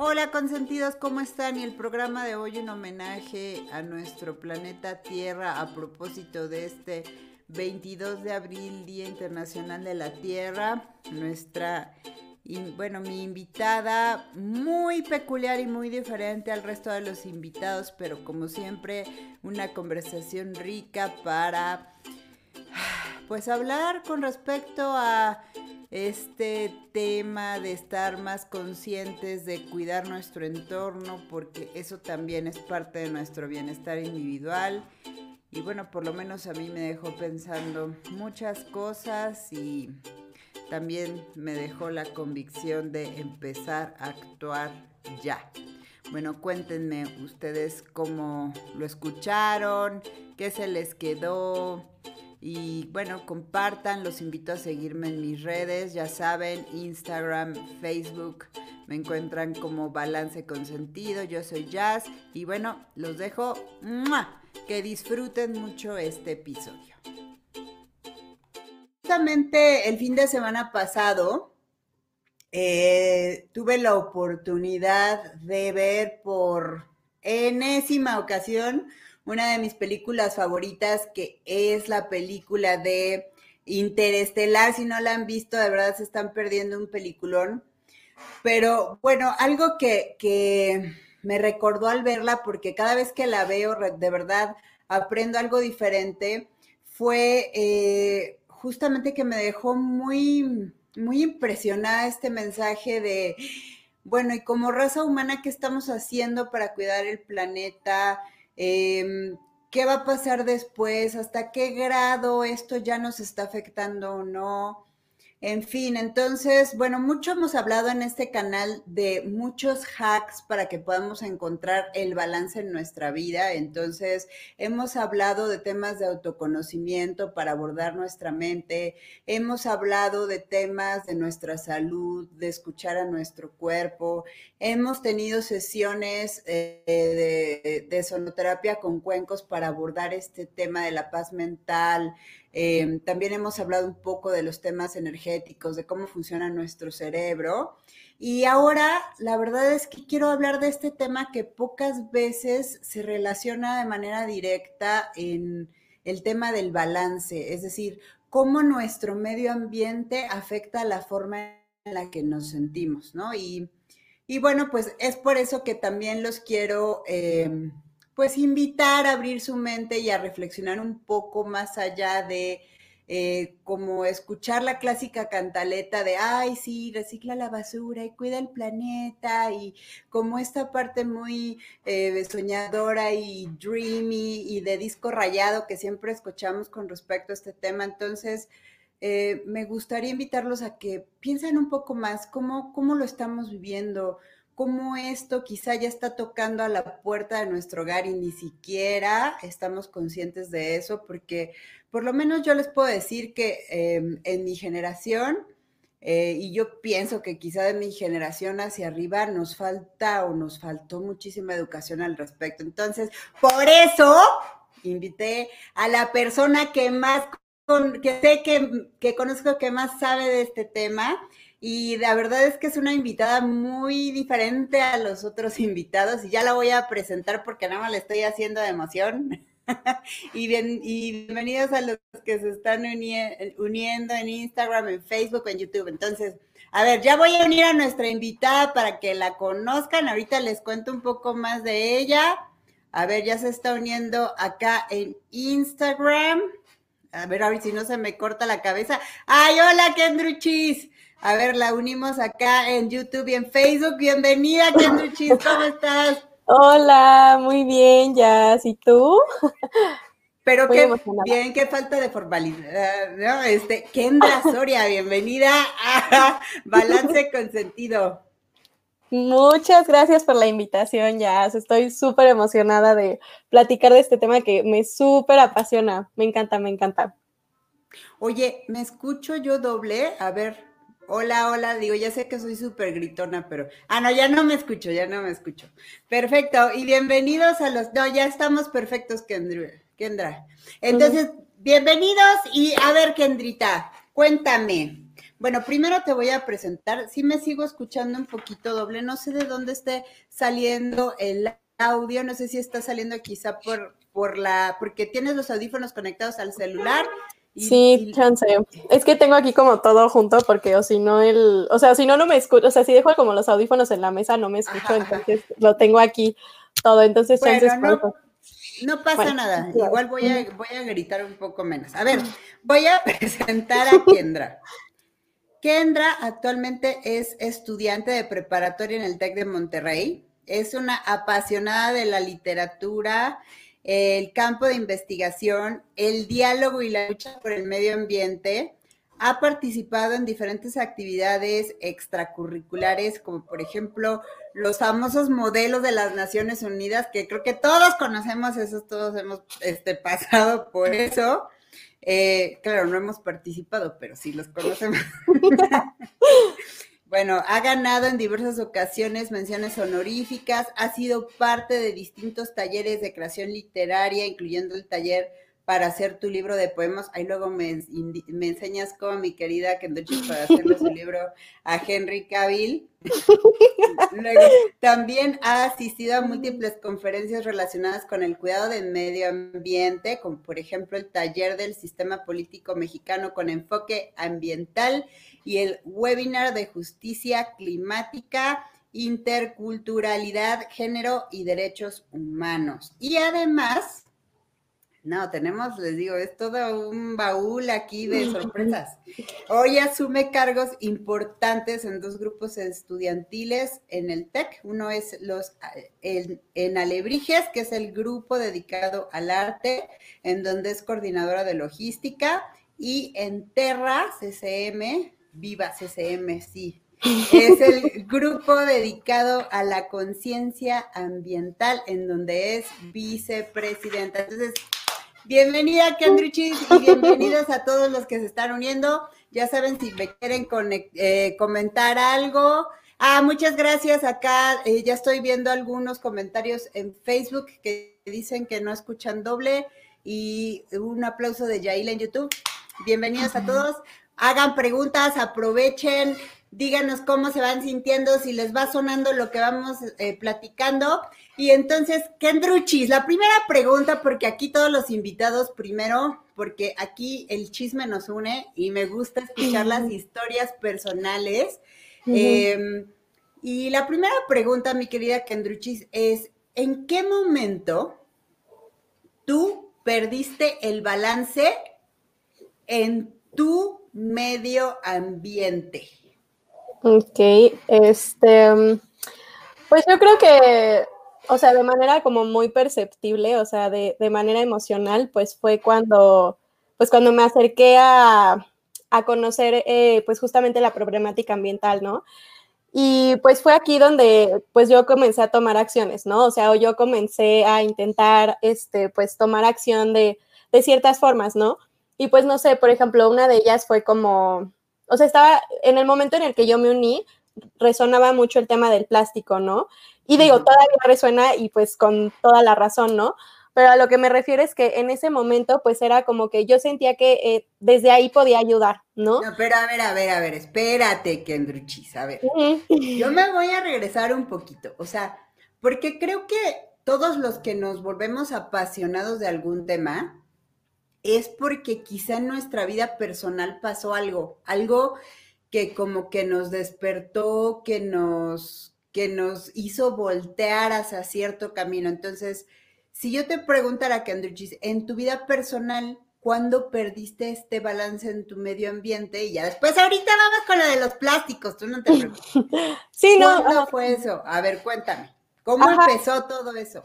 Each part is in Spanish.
Hola consentidos, ¿cómo están? Y el programa de hoy en homenaje a nuestro planeta Tierra a propósito de este 22 de abril, Día Internacional de la Tierra. Nuestra, bueno, mi invitada muy peculiar y muy diferente al resto de los invitados, pero como siempre, una conversación rica para, pues, hablar con respecto a este tema de estar más conscientes de cuidar nuestro entorno, porque eso también es parte de nuestro bienestar individual. Y bueno, por lo menos a mí me dejó pensando muchas cosas y también me dejó la convicción de empezar a actuar ya. Bueno, cuéntenme ustedes cómo lo escucharon, qué se les quedó, y bueno, compartan, los invito a seguirme en mis redes, ya saben, Instagram, Facebook, me encuentran como Balance con Sentido, yo soy Jazz y bueno, los dejo, que disfruten mucho este episodio. Justamente el fin de semana pasado eh, tuve la oportunidad de ver por enésima ocasión una de mis películas favoritas, que es la película de Interestelar. Si no la han visto, de verdad se están perdiendo un peliculón. Pero bueno, algo que, me recordó al verla, porque cada vez que la veo, de verdad aprendo algo diferente, fue eh, justamente que me dejó muy, muy impresionada este mensaje de, bueno, y como raza humana, ¿qué estamos haciendo para cuidar el planeta? Em, ¿Qué va a pasar después? ¿Hasta qué grado esto ya nos está afectando o no? En fin, entonces, bueno, mucho hemos hablado en este canal de muchos hacks para que podamos encontrar el balance en nuestra vida. Entonces, hemos hablado de temas de autoconocimiento para abordar nuestra mente. Hemos hablado de temas de nuestra salud, de escuchar a nuestro cuerpo. Hemos tenido sesiones eh, de, de sonoterapia con cuencos para abordar este tema de la paz mental, Em, también hemos hablado un poco de los temas energéticos, de cómo funciona nuestro cerebro. Y ahora, la verdad es que quiero hablar de este tema que pocas veces se relaciona de manera directa en el tema del balance, es decir, cómo nuestro medio ambiente afecta la forma en la que nos sentimos, ¿no? Y, bueno, pues es por eso que también los quiero... Em, pues invitar a abrir su mente y a reflexionar un poco más allá de eh, como escuchar la clásica cantaleta de, ay, sí, recicla la basura y cuida el planeta, y como esta parte muy eh, soñadora y dreamy y de disco rayado que siempre escuchamos con respecto a este tema. Entonces, eh, me gustaría invitarlos a que piensen un poco más cómo, cómo lo estamos viviendo, cómo esto quizá ya está tocando a la puerta de nuestro hogar y ni siquiera estamos conscientes de eso, porque por lo menos yo les puedo decir que em, en mi generación, eh, y yo pienso que quizá de mi generación hacia arriba nos falta o nos faltó muchísima educación al respecto. Entonces, por eso invité a la persona que más, que sé que, que conozco que más sabe de este tema y la verdad es que es una invitada muy diferente a los otros invitados y ya la voy a presentar porque nada más le estoy haciendo de emoción. y, bien, y bienvenidos a los que se están uniendo en Instagram, en Facebook, en YouTube. Entonces, a ver, ya voy a unir a nuestra invitada para que la conozcan. Ahorita les cuento un poco más de ella. A ver, ya se está uniendo acá en Instagram. A ver, a ver si no se me corta la cabeza. ¡Ay, hola, Kendruchis! A ver, la unimos acá en YouTube y en Facebook. Bienvenida, Kendruchis, ¿cómo estás? Hola, muy bien, Jazz. ¿Y tú? Pero qué bien, qué falta de formalidad, ¿no? Este, Kendra Soria, bienvenida a Balance con Sentido. Muchas gracias por la invitación, Jazz. Estoy súper emocionada de platicar de este tema que me súper apasiona. Me encanta, me encanta. Oye, ¿me escucho yo doble? A ver, Hola, hola, digo, ya sé que soy súper gritona, pero... Ah, no, ya no me escucho, ya no me escucho. Perfecto, y bienvenidos a los... No, ya estamos perfectos, Kendra. Kendra. Entonces, bienvenidos y a ver, Kendrita, cuéntame, Bueno, primero te voy a presentar. Sí me sigo escuchando un poquito doble. No sé de dónde esté saliendo el audio. No sé si está saliendo quizá por, por la, porque tienes los audífonos conectados al celular. Sí, chance. Es que tengo aquí como todo junto porque o si no el, o sea, si no no me escucho, o sea, si dejo como los audífonos en la mesa no me escucho, entonces lo tengo aquí todo. Entonces, chance no, no pasa nada. Igual voy a, voy a gritar un poco menos. A ver, voy a presentar a Kendra. Kendra actualmente es estudiante de preparatoria en el TEC de Monterrey. Es una apasionada de la literatura, el campo de investigación, el diálogo y la lucha por el medio ambiente. Ha participado en diferentes actividades extracurriculares, como por ejemplo los famosos modelos de las Naciones Unidas, que creo que todos conocemos esos, todos hemos este, pasado por eso. Eh, claro, no hemos participado, pero sí los conocemos. bueno, ha ganado en diversas ocasiones menciones honoríficas, ha sido parte de distintos talleres de creación literaria, incluyendo el taller para hacer tu libro de poemas. Ahí luego me, enseñas cómo mi querida Kenduchi para hacerle su libro a Henry Cavill. luego, también ha asistido a múltiples conferencias relacionadas con el cuidado del medio ambiente, como por ejemplo el taller del sistema político mexicano con enfoque ambiental y el webinar de justicia climática interculturalidad, género y derechos humanos. Y además, no, tenemos, les digo, es todo un baúl aquí de sorpresas. Hoy asume cargos importantes en dos grupos estudiantiles en el TEC. Uno es los en, Alebrijes, que es el grupo dedicado al arte, en donde es coordinadora de logística, y en Terra CCM, viva CCM, sí. Es el grupo dedicado a la conciencia ambiental, en donde es vicepresidenta. Entonces, Bienvenida, Kendrichis, y bienvenidos a todos los que se están uniendo. Ya saben si me quieren eh, comentar algo. Ah, muchas gracias. Acá eh, ya estoy viendo algunos comentarios en Facebook que dicen que no escuchan doble. Y un aplauso de Yaila en YouTube. Bienvenidos a todos. Hagan preguntas, aprovechen, díganos cómo se van sintiendo, si les va sonando lo que vamos eh, platicando. Y entonces, Kendruchis, la primera pregunta, porque aquí todos los invitados, primero, porque aquí el chisme nos une y me gusta escuchar las historias personales. Em, y la primera pregunta, mi querida Kendruchis, es, ¿en qué momento tú perdiste el balance en tu medio ambiente? Ok, este, pues yo creo que o sea, de manera como muy perceptible, o sea, de, manera emocional, pues fue cuando, pues cuando me acerqué a, conocer, eh, pues justamente la problemática ambiental, ¿no? Y pues fue aquí donde, pues yo comencé a tomar acciones, ¿no? O sea, yo comencé a intentar, este, pues tomar acción de, de ciertas formas, ¿no? Y pues no sé, por ejemplo, una de ellas fue como, o sea, estaba en el momento en el que yo me uní, resonaba mucho el tema del plástico, ¿no? Y digo, todavía resuena y pues con toda la razón, ¿no? Pero a lo que me refiero es que en ese momento pues era como que yo sentía que eh, desde ahí podía ayudar, ¿no? No, pero a ver, a ver, a ver, espérate, Kendruchis, a ver. Yo me voy a regresar un poquito, o sea, porque creo que todos los que nos volvemos apasionados de algún tema es porque quizá en nuestra vida personal pasó algo, algo que como que nos despertó, que nos, que nos hizo voltear hacia cierto camino. Entonces, si yo te preguntara, Kendrick, en tu vida personal, ¿cuándo perdiste este balance en tu medio ambiente? Y ya después, ahorita vamos con lo de los plásticos, tú no te preocupes. Sí, no. ¿Cuándo fue eso? A ver, cuéntame. ¿Cómo empezó todo eso?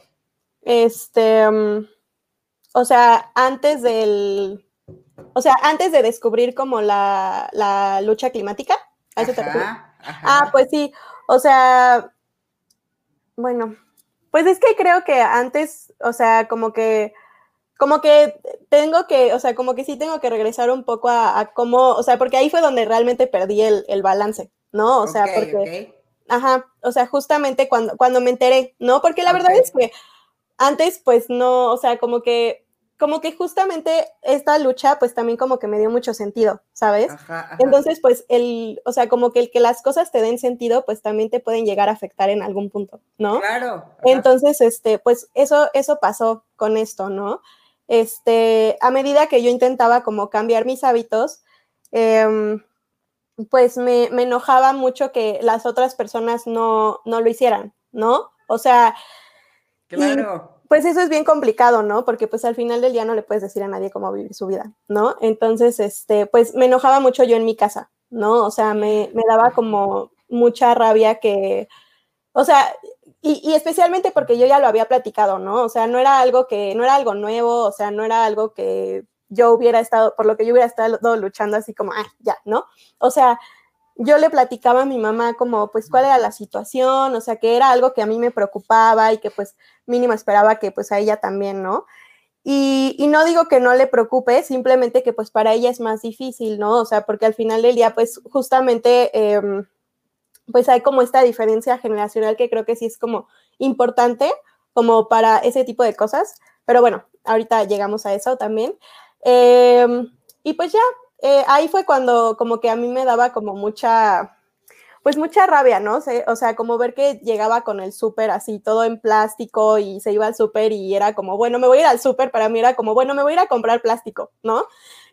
Este, um, o sea, antes del, o sea, antes de descubrir como la, lucha climática. ¿A eso te Ah, pues sí. O sea, bueno, pues es que creo que antes, o sea, como que, como que tengo que, o sea, como que sí tengo que regresar un poco a, cómo, o sea, porque ahí fue donde realmente perdí el, balance, ¿no? O sea, porque, ajá, o sea, justamente cuando, cuando me enteré, ¿no? Porque la verdad es que antes, pues no, o sea, como que como que justamente esta lucha, pues también como que me dio mucho sentido, ¿sabes? Entonces, pues el, o sea, como que el que las cosas te den sentido, pues también te pueden llegar a afectar en algún punto, ¿no? Claro. Entonces, este, pues eso, eso pasó con esto, ¿no? Este, a medida que yo intentaba como cambiar mis hábitos, em, pues me, me, enojaba mucho que las otras personas no, no lo hicieran, ¿no? O sea... Claro. Pues eso es bien complicado, ¿no? Porque pues al final del día no le puedes decir a nadie cómo vivir su vida, ¿no? Entonces, este, pues me enojaba mucho yo en mi casa, ¿no? O sea, me, me daba como mucha rabia que, o sea, y, y, especialmente porque yo ya lo había platicado, ¿no? O sea, no era algo que, no era algo nuevo, o sea, no era algo que yo hubiera estado, por lo que yo hubiera estado luchando así como, ah, ya, ¿no? O sea, yo le platicaba a mi mamá como, pues, cuál era la situación, o sea, que era algo que a mí me preocupaba y que, pues, mínimo esperaba que, pues, a ella también, ¿no? Y, y, no digo que no le preocupe, simplemente que, pues, para ella es más difícil, ¿no? O sea, porque al final del día, pues, justamente, eh, pues, hay como esta diferencia generacional que creo que sí es como importante, como para ese tipo de cosas. Pero bueno, ahorita llegamos a eso también. Eh, y pues ya, eh, ahí fue cuando como que a mí me daba como mucha, pues mucha rabia, ¿no? O sea, como ver que llegaba con el súper así, todo en plástico y se iba al súper y era como, bueno, me voy a ir al súper, para mí era como, bueno, me voy a ir a comprar plástico, ¿no?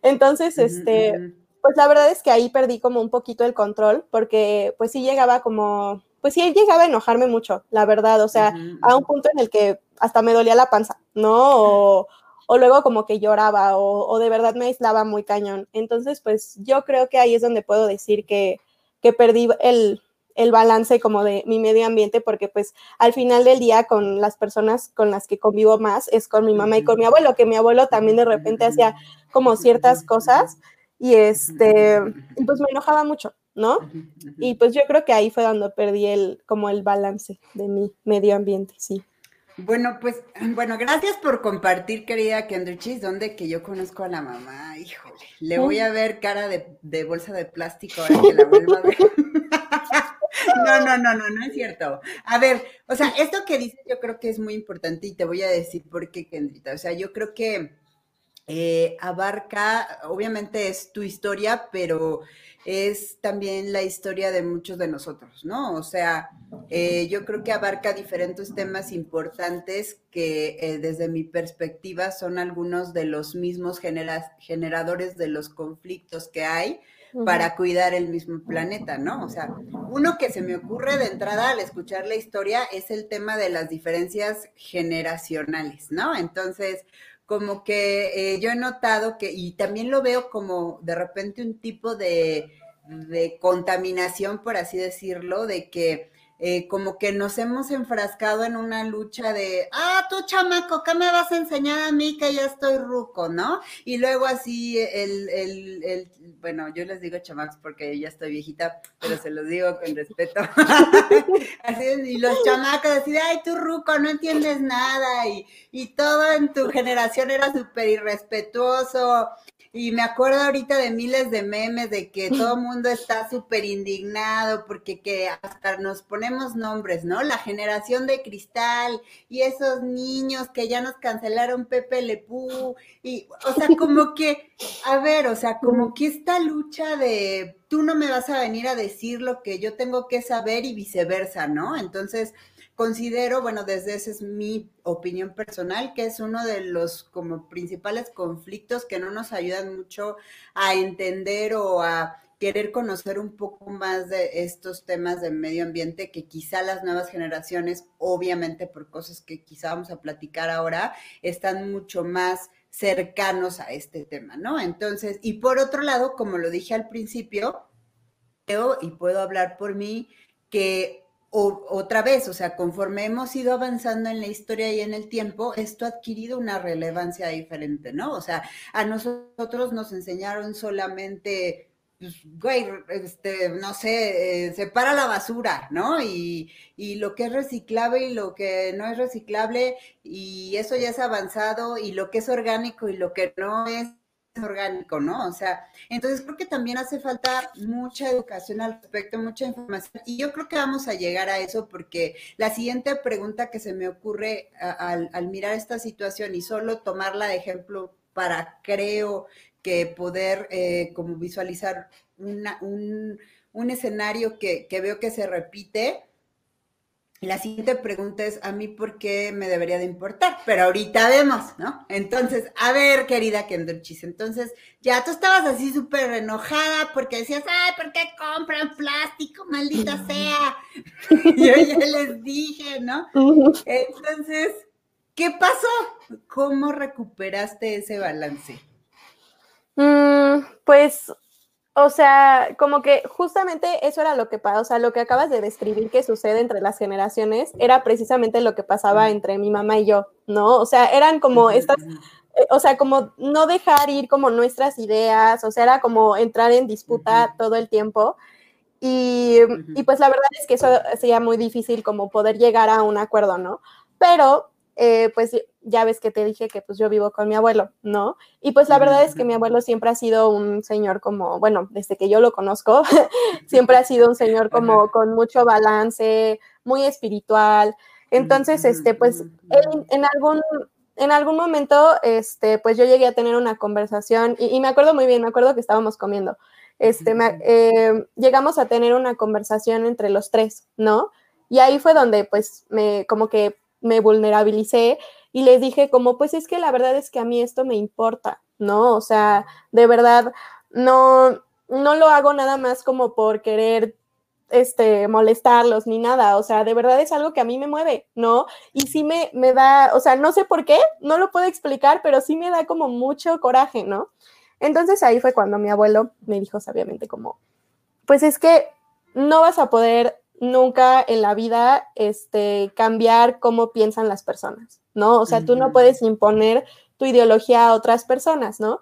Entonces, este, pues la verdad es que ahí perdí como un poquito el control porque pues sí llegaba como, pues sí llegaba a enojarme mucho, la verdad, o sea, a un punto en el que hasta me dolía la panza, ¿no? O, o luego como que lloraba o, de verdad me aislaba muy cañón. Entonces, pues yo creo que ahí es donde puedo decir que, que perdí el, el balance como de mi medio ambiente, porque pues al final del día con las personas con las que convivo más es con mi mamá y con mi abuelo, que mi abuelo también de repente hacía como ciertas cosas y este, pues me enojaba mucho, ¿no? Y pues yo creo que ahí fue donde perdí el, como el balance de mi medio ambiente, sí. Bueno, pues, bueno, gracias por compartir, querida Kendrichis, donde que yo conozco a la mamá, híjole, le voy a ver cara de, bolsa de plástico ahora que la vuelva a ver. No, no, no, no, no es cierto. A ver, o sea, esto que dices yo creo que es muy importante y te voy a decir por qué, Kendrita. O sea, yo creo que eh, abarca, obviamente es tu historia, pero es también la historia de muchos de nosotros, ¿no? O sea, eh, yo creo que abarca diferentes temas importantes que eh, desde mi perspectiva son algunos de los mismos generadores de los conflictos que hay para cuidar el mismo planeta, ¿no? O sea, uno que se me ocurre de entrada al escuchar la historia es el tema de las diferencias generacionales, ¿no? Entonces, como que eh, yo he notado que, y también lo veo como de repente un tipo de, de contaminación, por así decirlo, de que eh, como que nos hemos enfrascado en una lucha de, ah, tú chamaco, ¿qué me vas a enseñar a mí que ya estoy ruco, no? Y luego así el, el, el bueno, yo les digo chamacos porque ya estoy viejita, pero se los digo con respeto. así y los chamacos así, ay, tú ruco, no entiendes nada, y, y todo en tu generación era súper irrespetuoso, y me acuerdo ahorita de miles de memes de que todo el mundo está súper indignado porque que hasta nos ponemos nombres, ¿no? La generación de cristal y esos niños que ya nos cancelaron Pepe Lepú y, o sea, como que, a ver, o sea, como que esta lucha de tú no me vas a venir a decir lo que yo tengo que saber y viceversa, ¿no? Entonces, considero, bueno, desde esa es mi opinión personal, que es uno de los como principales conflictos que no nos ayudan mucho a entender o a querer conocer un poco más de estos temas de medio ambiente que quizá las nuevas generaciones, obviamente por cosas que quizá vamos a platicar ahora, están mucho más cercanos a este tema, ¿no? Entonces, y por otro lado, como lo dije al principio, creo, y puedo hablar por mí, que o, otra vez, o sea, conforme hemos ido avanzando en la historia y en el tiempo, esto ha adquirido una relevancia diferente, ¿no? O sea, a nosotros nos enseñaron solamente, pues, güey, este, no sé, eh, separa la basura, ¿no? Y, y lo que es reciclable y lo que no es reciclable, y eso ya es avanzado, y lo que es orgánico y lo que no es orgánico, ¿no? O sea, entonces creo que también hace falta mucha educación al respecto, mucha información. Y yo creo que vamos a llegar a eso porque la siguiente pregunta que se me ocurre al, mirar esta situación y solo tomarla de ejemplo para, creo, que poder eh, como visualizar un, escenario que, que veo que se repite, la siguiente pregunta es, ¿a mí por qué me debería de importar? Pero ahorita vemos, ¿no? Entonces, a ver, querida Kendruchis, entonces, ya tú estabas así súper enojada porque decías, ay, ¿por qué compran plástico, maldita sea? Yo ya les dije, ¿no? Entonces, ¿qué pasó? ¿Cómo recuperaste ese balance? Mm, pues o sea, como que justamente eso era lo que pasa, o sea, lo que acabas de describir que sucede entre las generaciones era precisamente lo que pasaba entre mi mamá y yo, ¿no? O sea, eran como estas, eh, o sea, como no dejar ir como nuestras ideas, o sea, era como entrar en disputa todo el tiempo. Y, y, pues la verdad es que eso sería muy difícil como poder llegar a un acuerdo, ¿no? Pero eh, pues ya ves que te dije que pues yo vivo con mi abuelo, ¿no? Y pues la verdad es que mi abuelo siempre ha sido un señor como, bueno, desde que yo lo conozco, siempre ha sido un señor como con mucho balance, muy espiritual. Entonces, este, pues en algún en algún momento, este, pues yo llegué a tener una conversación y, me acuerdo muy bien, me acuerdo que estábamos comiendo. Este, eh, llegamos a tener una conversación entre los tres, ¿no? Y ahí fue donde, pues, me, como que me vulnerabilicé y les dije como, pues es que la verdad es que a mí esto me importa, ¿no? O sea, de verdad, no, no lo hago nada más como por querer este, molestarlos ni nada, o sea, de verdad es algo que a mí me mueve, ¿no? Y sí me, me da, o sea, no sé por qué, no lo puedo explicar, pero sí me da como mucho coraje, ¿no? Entonces ahí fue cuando mi abuelo me dijo sabiamente como, pues es que no vas a poder nunca en la vida este, cambiar cómo piensan las personas, ¿no? O sea, tú no puedes imponer tu ideología a otras personas, ¿no?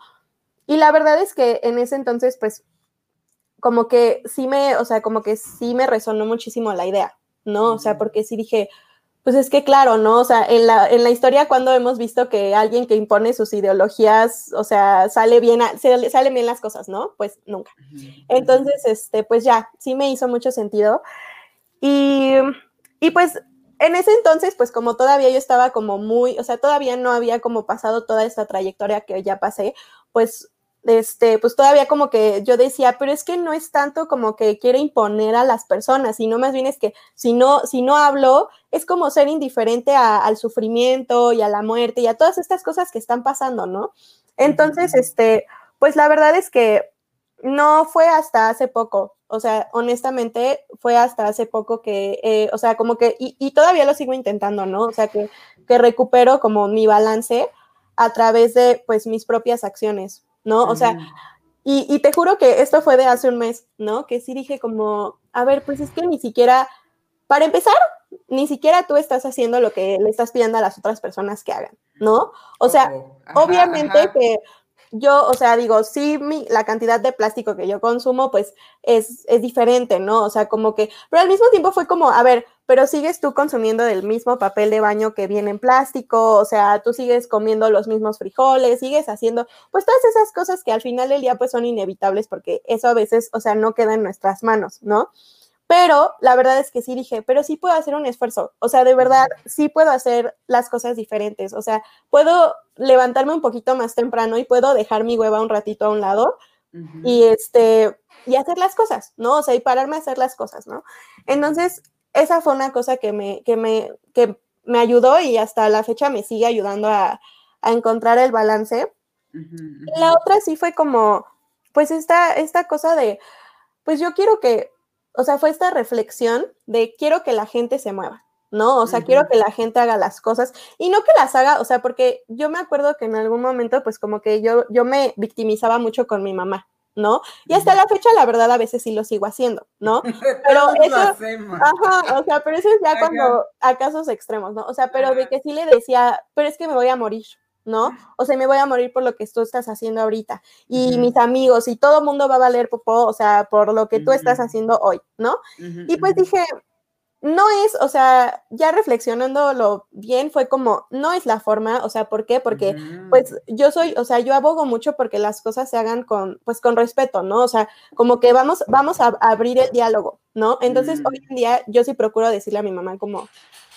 Y la verdad es que en ese entonces, pues, como que sí me, o sea, como que sí me resonó muchísimo la idea, ¿no? O sea, porque sí dije, pues es que claro, ¿no? O sea, en la, en la historia cuando hemos visto que alguien que impone sus ideologías, o sea, sale bien, salen bien las cosas, ¿no? Pues nunca. Entonces, este, pues ya, sí me hizo mucho sentido. Y, y pues en ese entonces, pues como todavía yo estaba como muy, o sea, todavía no había como pasado toda esta trayectoria que ya pasé, pues este, pues todavía como que yo decía, pero es que no es tanto como que quiere imponer a las personas, sino más bien es que si no, si no hablo, es como ser indiferente al sufrimiento y a la muerte y a todas estas cosas que están pasando, ¿no? Entonces, este, pues la verdad es que no fue hasta hace poco, o sea, honestamente fue hasta hace poco que, eh, o sea, como que, y, todavía lo sigo intentando, ¿no? O sea, que, que, recupero como mi balance a través de, pues, mis propias acciones, ¿no? O sea, y, y, te juro que esto fue de hace un mes, ¿no? Que sí dije como, a ver, pues es que ni siquiera, para empezar, ni siquiera tú estás haciendo lo que le estás pidiendo a las otras personas que hagan, ¿no? O sea, obviamente que yo, o sea, digo, sí, mi, la cantidad de plástico que yo consumo, pues es, es diferente, ¿no? O sea, como que, pero al mismo tiempo fue como, a ver, pero sigues tú consumiendo del mismo papel de baño que viene en plástico, o sea, tú sigues comiendo los mismos frijoles, sigues haciendo, pues todas esas cosas que al final del día pues son inevitables porque eso a veces, o sea, no queda en nuestras manos, ¿no? Pero la verdad es que sí dije, pero sí puedo hacer un esfuerzo. O sea, de verdad, sí puedo hacer las cosas diferentes. O sea, puedo levantarme un poquito más temprano y puedo dejar mi hueva un ratito a un lado y este y hacer las cosas, ¿no? O sea, y pararme a hacer las cosas, ¿no? Entonces, esa fue una cosa que me, que me, que me ayudó y hasta la fecha me sigue ayudando a, a encontrar el balance. La otra sí fue como, pues esta, esta cosa de, pues yo quiero que o sea, fue esta reflexión de quiero que la gente se mueva, ¿no? O sea, quiero que la gente haga las cosas y no que las haga, o sea, porque yo me acuerdo que en algún momento, pues como que yo, yo me victimizaba mucho con mi mamá, ¿no? Y hasta la fecha, la verdad, a veces sí lo sigo haciendo, ¿no? Pero eso, ajá, o sea, pero eso es ya cuando a casos extremos, ¿no? O sea, pero de que sí le decía, pero es que me voy a morir, ¿no? O sea, me voy a morir por lo que tú estás haciendo ahorita. Y mis amigos y todo el mundo va a valer popó, o sea, por lo que tú estás haciendo hoy, ¿no? y pues dije, no es, o sea, ya reflexionándolo bien, fue como, no es la forma, o sea, ¿por qué? Porque, pues, yo soy, o sea, yo abogo mucho porque las cosas se hagan con, pues, con respeto, ¿no? O sea, como que vamos, vamos a, abrir el diálogo, ¿no? Entonces, hoy en día, yo sí procuro decirle a mi mamá como,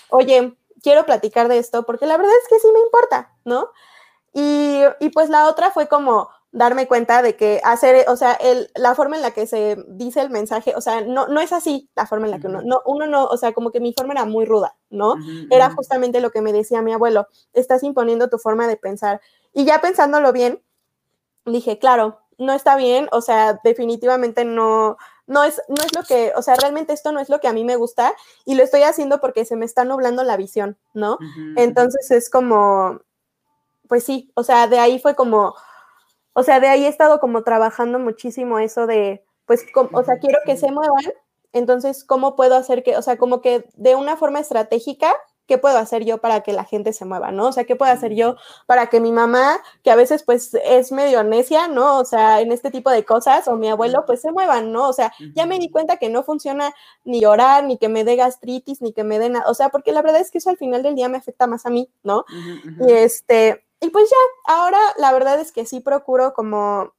oye, quiero platicar de esto, porque la verdad es que sí me importa, ¿no? Y, y pues la otra fue como, darme cuenta de que hacer, o sea, el, la forma en la que se dice el mensaje, o sea, no, no es así la forma en la que uno, no, uno no, o sea, como que mi forma era muy ruda, ¿no? Era justamente lo que me decía mi abuelo, estás imponiendo tu forma de pensar. Y ya pensándolo bien, dije, claro, no está bien, o sea, definitivamente no, no es, no es lo que, o sea, realmente esto no es lo que a mí me gusta y lo estoy haciendo porque se me está nublando la visión, ¿no? Entonces es como, pues sí, o sea, de ahí fue como, o sea, de ahí he estado como trabajando muchísimo eso de, pues, o sea, quiero que se muevan, entonces, ¿cómo puedo hacer que, o sea, como que de una forma estratégica, ¿qué puedo hacer yo para que la gente se mueva, no? O sea, ¿qué puedo hacer yo para que mi mamá, que a veces pues es medio necia, ¿no? O sea, en este tipo de cosas, o mi abuelo, pues se muevan, ¿no? O sea, ya me di cuenta que no funciona ni llorar, ni que me dé gastritis, ni que me dé nada, o sea, porque la verdad es que eso al final del día me afecta más a mí, ¿no? Y este, y pues ya, ahora la verdad es que sí procuro como,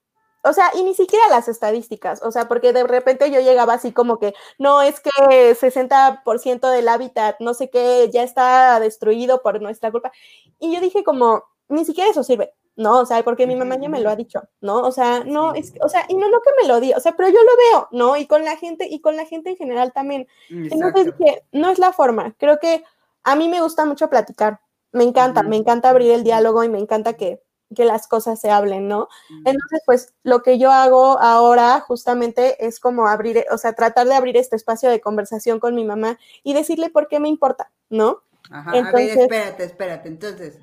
o sea, y ni siquiera las estadísticas, o sea, porque de repente yo llegaba así como que, no, es que 60% del hábitat, no sé qué, ya está destruido por nuestra culpa. Y yo dije como, ni siquiera eso sirve, ¿no? O sea, porque mi mamá ya me lo ha dicho, ¿no? O sea, no, es, o sea, y no lo que me lo diga, o sea, pero yo lo veo, ¿no? Y con la gente, y con la gente en general también. Entonces dije, no es la forma, creo que a mí me gusta mucho platicar, me encanta, me encanta abrir el diálogo y me encanta que, las cosas se hablen, ¿no? Entonces, pues lo que yo hago ahora justamente es como abrir, o sea, tratar de abrir este espacio de conversación con mi mamá y decirle por qué me importa, ¿no? Ajá, a ver, espérate, espérate. Entonces,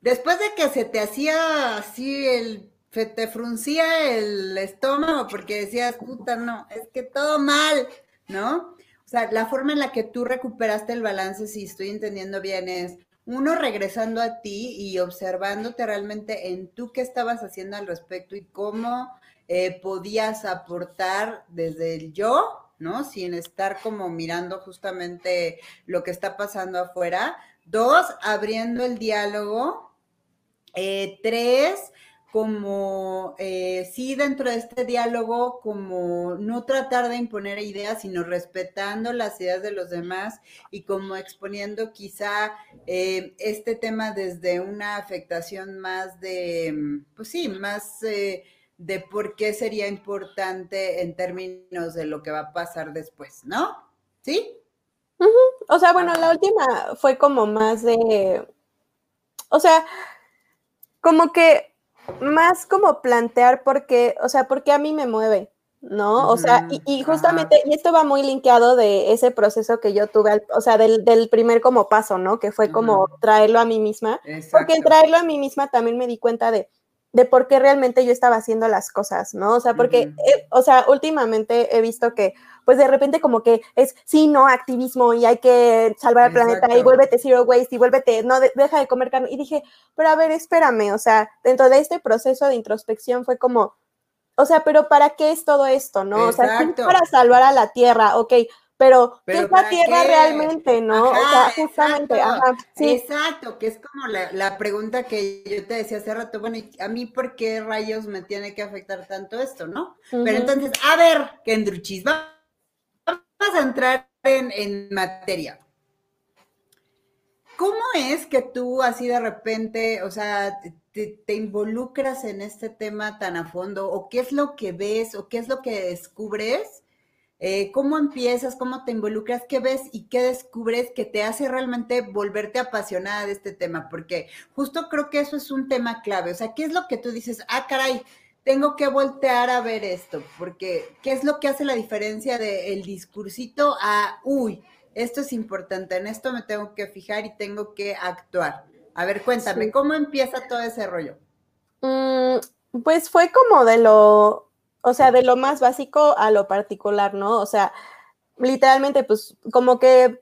después de que se te hacía así el, se te fruncía el estómago porque decías, puta, no, es que todo mal, ¿no? O sea, la forma en la que tú recuperaste el balance, si estoy entendiendo bien, es uno regresando a ti y observándote realmente en tú qué estabas haciendo al respecto y cómo eh, podías aportar desde el yo, ¿no? Sin estar como mirando justamente lo que está pasando afuera. Dos, abriendo el diálogo. Eh, tres, como eh, sí dentro de este diálogo, como no tratar de imponer ideas, sino respetando las ideas de los demás y como exponiendo quizá eh, este tema desde una afectación más de, pues sí, más eh, de por qué sería importante en términos de lo que va a pasar después, ¿no? ¿Sí? O sea, bueno, la última fue como más de, o sea, como que más como plantear por qué, o sea, por qué a mí me mueve, ¿no? O sea, y, justamente, y esto va muy linkeado de ese proceso que yo tuve, o sea, del, primer como paso, ¿no? Que fue como traerlo a mí misma, porque en traerlo a mí misma también me di cuenta de, de por qué realmente yo estaba haciendo las cosas, ¿no? O sea, porque, o sea, últimamente he visto que, pues de repente como que es, sí, no, activismo y hay que salvar al planeta y vuélvete zero waste y vuélvete, no, deja de comer carne. Y dije, pero a ver, espérame, o sea, dentro de este proceso de introspección fue como, o sea, pero ¿para qué es todo esto, no? O sea, para salvar a la Tierra, ok, pero, ¿qué es la Tierra realmente, no? o sea, justamente, ajá, sí. Exacto, que es como la, pregunta que yo te decía hace rato, bueno, ¿a mí por qué rayos me tiene que afectar tanto esto, no? Pero entonces, a ver, Kendruchis, vamos a entrar en, materia. ¿Cómo es que tú así de repente, o sea, te, te, involucras en este tema tan a fondo? ¿O qué es lo que ves? ¿O qué es lo que descubres? Eh, ¿Cómo empiezas? ¿Cómo te involucras? ¿Qué ves y qué descubres que te hace realmente volverte apasionada de este tema? Porque justo creo que eso es un tema clave. O sea, ¿qué es lo que tú dices? Ah, caray, tengo que voltear a ver esto, porque ¿qué es lo que hace la diferencia del discursito a, uy, esto es importante, en esto me tengo que fijar y tengo que actuar? A ver, cuéntame, ¿cómo empieza todo ese rollo? Mm, pues fue como de lo, o sea, de lo más básico a lo particular, ¿no? O sea, literalmente, pues como que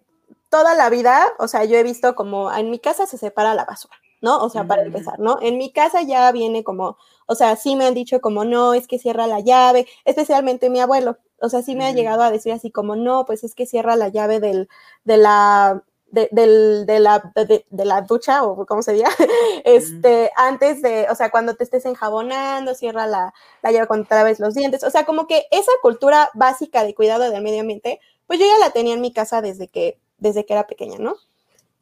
toda la vida, o sea, yo he visto como en mi casa se separa la basura, ¿no? O sea, para empezar, ¿no? En mi casa ya viene como, o sea, sí me han dicho como, no, es que cierra la llave, especialmente mi abuelo, o sea, sí me ha llegado a decir así como, no, pues es que cierra la llave del, de la, de, de, la, de, la ducha, o como se diga, este, antes de, o sea, cuando te estés enjabonando, cierra la, la llave cuando los dientes, o sea, como que esa cultura básica de cuidado del medio ambiente, pues yo ya la tenía en mi casa desde que, desde que era pequeña, ¿no?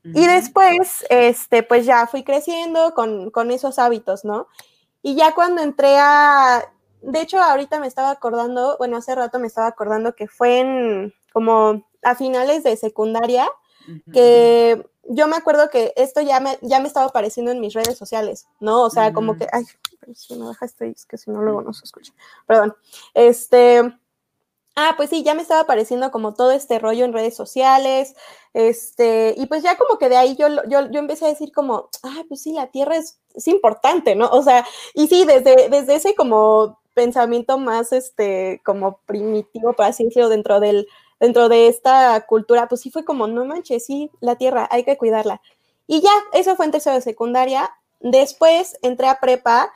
Y después, este, pues ya fui creciendo con, con esos hábitos, ¿no? Y ya cuando entré a, de hecho, ahorita me estaba acordando, bueno, hace rato me estaba acordando que fue en como a finales de secundaria, que yo me acuerdo que esto ya me, ya me estaba apareciendo en mis redes sociales, ¿no? O sea, como que, ay, si me baja esto, es que si no luego no se escucha. Perdón. Este, ah, pues sí, ya me estaba apareciendo como todo este rollo en redes sociales, este, y pues ya como que de ahí yo, yo, yo empecé a decir como, ah, pues sí, la tierra es, es, importante, ¿no? O sea, y sí, desde, desde ese como pensamiento más, este, como primitivo, para así decirlo, dentro del, dentro de esta cultura, pues sí fue como, no manches, sí, la tierra, hay que cuidarla. Y ya, eso fue en tercero de secundaria. Después entré a prepa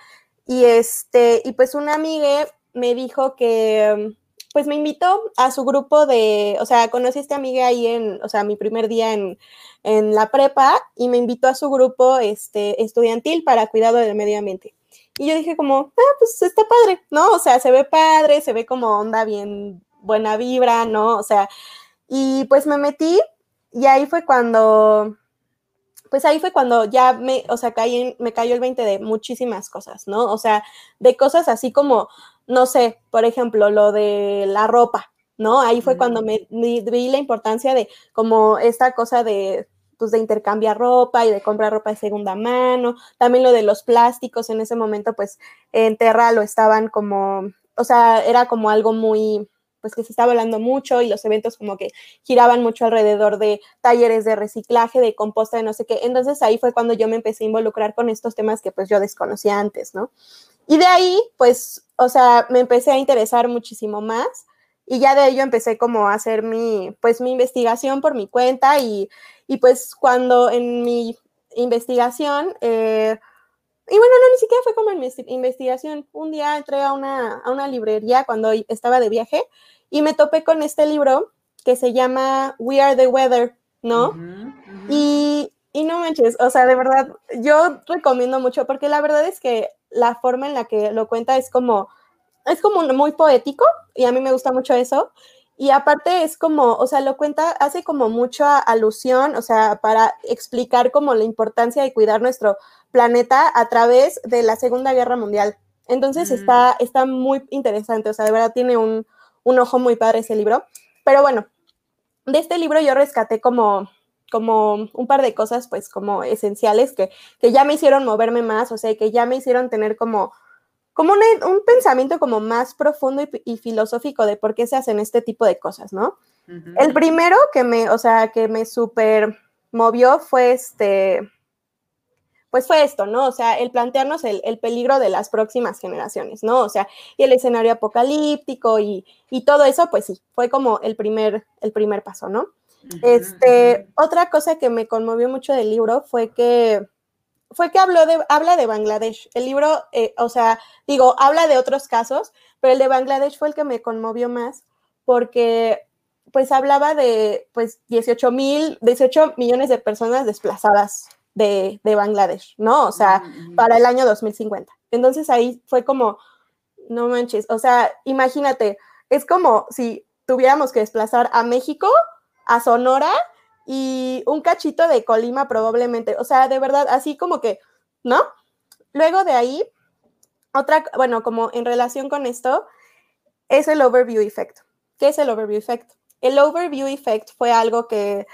y este, y pues una amiga me dijo que, pues me invitó a su grupo de, o sea, conocí a esta amiga ahí en, o sea, mi primer día en, en la prepa y me invitó a su grupo este, estudiantil para cuidado del medio ambiente. Y yo dije como, ah, pues está padre, ¿no? O sea, se ve padre, se ve como onda bien buena vibra, ¿no? O sea, y pues me metí y ahí fue cuando, pues ahí fue cuando ya me, o sea, caí, me cayó el 20 de muchísimas cosas, ¿no? O sea, de cosas así como no sé, por ejemplo, lo de la ropa, ¿no? Ahí fue cuando me, vi la importancia de como esta cosa de pues de intercambiar ropa y de comprar ropa de segunda mano, también lo de los plásticos en ese momento pues en Terra lo estaban como, o sea, era como algo muy pues que se estaba hablando mucho y los eventos como que giraban mucho alrededor de talleres de reciclaje, de composta, de no sé qué. Entonces ahí fue cuando yo me empecé a involucrar con estos temas que pues yo desconocía antes, ¿no? Y de ahí, pues, o sea, me empecé a interesar muchísimo más y ya de ello empecé como a hacer mi, pues, mi investigación por mi cuenta y, y pues cuando en mi investigación, eh, y bueno, no, ni siquiera fue como investigación, un día entré a una, a una librería cuando estaba de viaje y me topé con este libro que se llama We Are the Weather, ¿no? Y, y no manches, o sea, de verdad, yo recomiendo mucho porque la verdad es que la forma en la que lo cuenta es como, es como muy poético y a mí me gusta mucho eso. Y aparte es como, o sea, lo cuenta, hace como mucha alusión, o sea, para explicar como la importancia de cuidar nuestro planeta a través de la Segunda Guerra Mundial. Entonces mm. está, está muy interesante, o sea, de verdad tiene un, un ojo muy padre ese libro. Pero bueno, de este libro yo rescaté como, como un par de cosas, pues como esenciales que, que ya me hicieron moverme más, o sea, que ya me hicieron tener como, como un, pensamiento como más profundo y, filosófico de por qué se hacen este tipo de cosas, ¿no? El primero que me, o sea, que me súper movió fue este, pues fue esto, ¿no? O sea, el plantearnos el, el, peligro de las próximas generaciones, ¿no? O sea, y el escenario apocalíptico y, y todo eso, pues sí, fue como el primer, el primer paso, ¿no? Este, otra cosa que me conmovió mucho del libro fue que fue que habló de, habla de Bangladesh. El libro, eh, o sea, digo, habla de otros casos, pero el de Bangladesh fue el que me conmovió más porque pues hablaba de pues 18 mil, 18 millones de personas desplazadas de, de, Bangladesh, ¿no? O sea, para el año 2050. Entonces ahí fue como, no manches, o sea, imagínate, es como si tuviéramos que desplazar a México a Sonora y un cachito de Colima probablemente. O sea, de verdad, así como que, ¿no? Luego de ahí, otra, bueno, como en relación con esto, es el overview effect. ¿Qué es el overview effect? El overview effect fue algo que,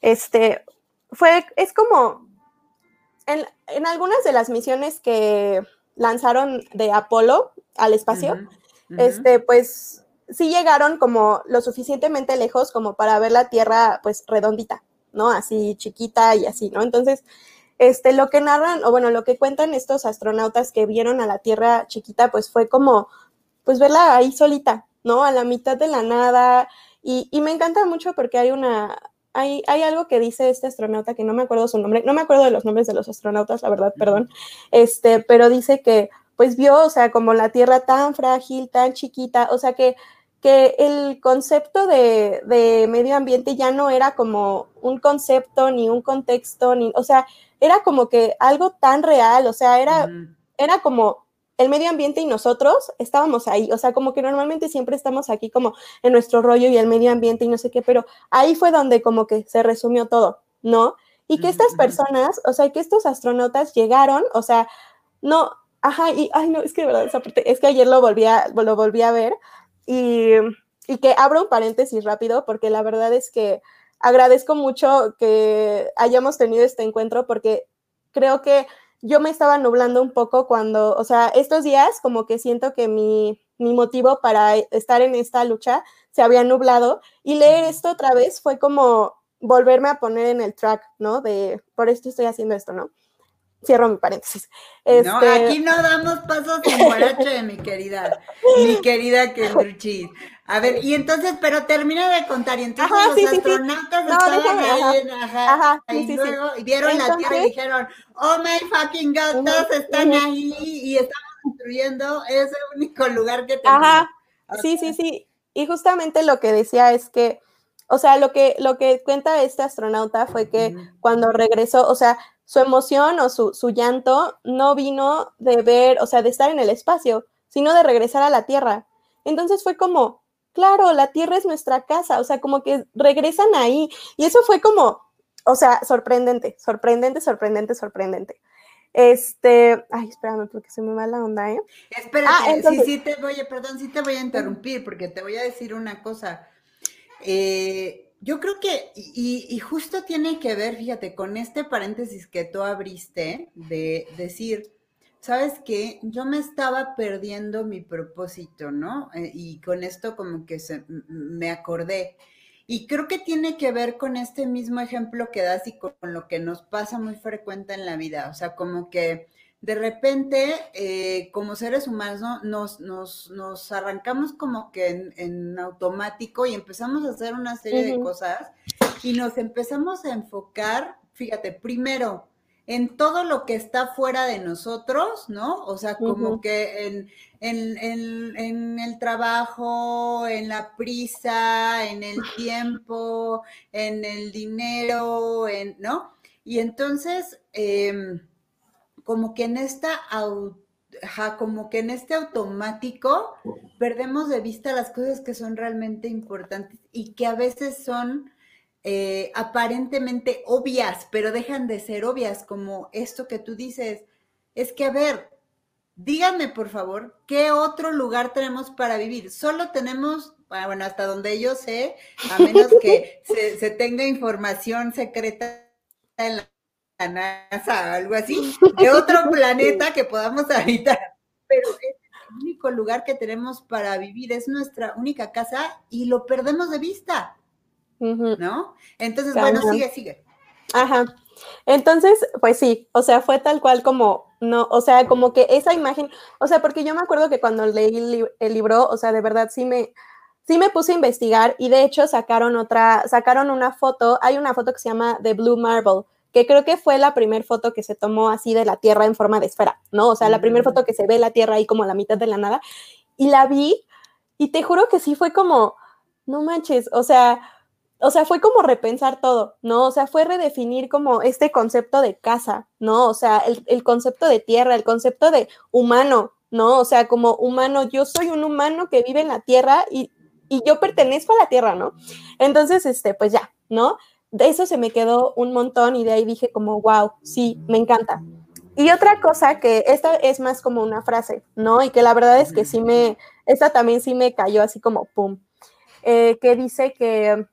este, fue, es como, en, en algunas de las misiones que lanzaron de Apolo al espacio, este, pues sí llegaron como lo suficientemente lejos como para ver la Tierra pues redondita, ¿no? Así chiquita y así, ¿no? Entonces, este, lo que narran, o bueno, lo que cuentan estos astronautas que vieron a la Tierra chiquita, pues fue como, pues verla ahí solita, ¿no? A la mitad de la nada. Y, y me encanta mucho porque hay una, hay, hay algo que dice este astronauta que no me acuerdo su nombre, no me acuerdo de los nombres de los astronautas, la verdad, perdón, este, pero dice que pues vio, o sea, como la Tierra tan frágil, tan chiquita, o sea, que, que el concepto de, de, medio ambiente ya no era como un concepto ni un contexto, ni, o sea, era como que algo tan real, o sea, era, era como el medio ambiente y nosotros estábamos ahí, o sea, como que normalmente siempre estamos aquí como en nuestro rollo y el medio ambiente y no sé qué, pero ahí fue donde como que se resumió todo, ¿no? Y que estas personas, o sea, que estos astronautas llegaron, o sea, no, Ajá, y ay no, es que de verdad es que ayer lo volví a, lo volví a ver y, y que abro un paréntesis rápido porque la verdad es que agradezco mucho que hayamos tenido este encuentro porque creo que yo me estaba nublando un poco cuando, o sea, estos días como que siento que mi, mi motivo para estar en esta lucha se había nublado y leer esto otra vez fue como volverme a poner en el track, ¿no? De, por esto estoy haciendo esto, ¿no? Cierro mi paréntesis. No, este, aquí no damos pasos en guarache, mi querida, mi querida Kendruchis. A ver, y entonces, pero termina de contar, y entonces los astronautas estaban ahí en, ajá, y luego vieron la Tierra y dijeron, oh my fucking god, todos están ahí y estamos construyendo ese único lugar que tenemos. Ajá, sí, sí, sí, y justamente lo que decía es que, o sea, lo que, lo que cuenta este astronauta fue que cuando regresó, o sea, su emoción o su, su, llanto no vino de ver, o sea, de estar en el espacio, sino de regresar a la Tierra. Entonces fue como, claro, la Tierra es nuestra casa, o sea, como que regresan ahí. Y eso fue como, o sea, sorprendente, sorprendente, sorprendente, sorprendente. Este, ay, espérame, porque se me va la onda, ¿eh? Espérate, ah, sí, sí te voy, perdón, sí te voy a interrumpir, porque te voy a decir una cosa. Eh, yo creo que, y, justo tiene que ver, fíjate, con este paréntesis que tú abriste de decir, sabes qué, yo me estaba perdiendo mi propósito, ¿no? Eh, y con esto como que se, me acordé. Y creo que tiene que ver con este mismo ejemplo que das y con lo que nos pasa muy frecuente en la vida. O sea, como que de repente, eh, como seres humanos, nos, nos, nos, arrancamos como que en, automático y empezamos a hacer una serie de cosas y nos empezamos a enfocar, fíjate, primero en todo lo que está fuera de nosotros, ¿no? O sea, como que en, en, en, el trabajo, en la prisa, en el tiempo, en el dinero, en, ¿no? Y entonces, eh, como que en esta como que en este automático perdemos de vista las cosas que son realmente importantes y que a veces son eh, aparentemente obvias, pero dejan de ser obvias, como esto que tú dices. Es que, a ver, díganme por favor, ¿qué otro lugar tenemos para vivir? Solo tenemos, ah, bueno, hasta donde yo sé, a menos que se, se tenga información secreta en la la NASA, algo así, de otro planeta que podamos habitar. Pero es el único lugar que tenemos para vivir, es nuestra única casa y lo perdemos de vista. ¿No? Entonces, bueno, sigue, sigue. Ajá. Entonces, pues sí, o sea, fue tal cual como, no, o sea, como que esa imagen, o sea, porque yo me acuerdo que cuando leí el, libro, o sea, de verdad sí me, sí me puse a investigar y de hecho sacaron otra, sacaron una foto, hay una foto que se llama The Blue Marble, que creo que fue la primera foto que se tomó así de la Tierra en forma de esfera, ¿no? O sea, la primera foto que se ve la Tierra ahí como a la mitad de la nada. Y la vi y te juro que sí fue como, no manches, o sea, o sea, fue como repensar todo, ¿no? O sea, fue redefinir como este concepto de casa, ¿no? O sea, el, el concepto de tierra, el concepto de humano, ¿no? O sea, como humano, yo soy un humano que vive en la tierra y, y yo pertenezco a la tierra, ¿no? Entonces, este, pues ya, ¿no? De eso se me quedó un montón y de ahí dije como, wow, sí, me encanta. Y otra cosa que esta es más como una frase, ¿no? Y que la verdad es que sí me, esta también sí me cayó así como, ¡pum! Eh, que dice que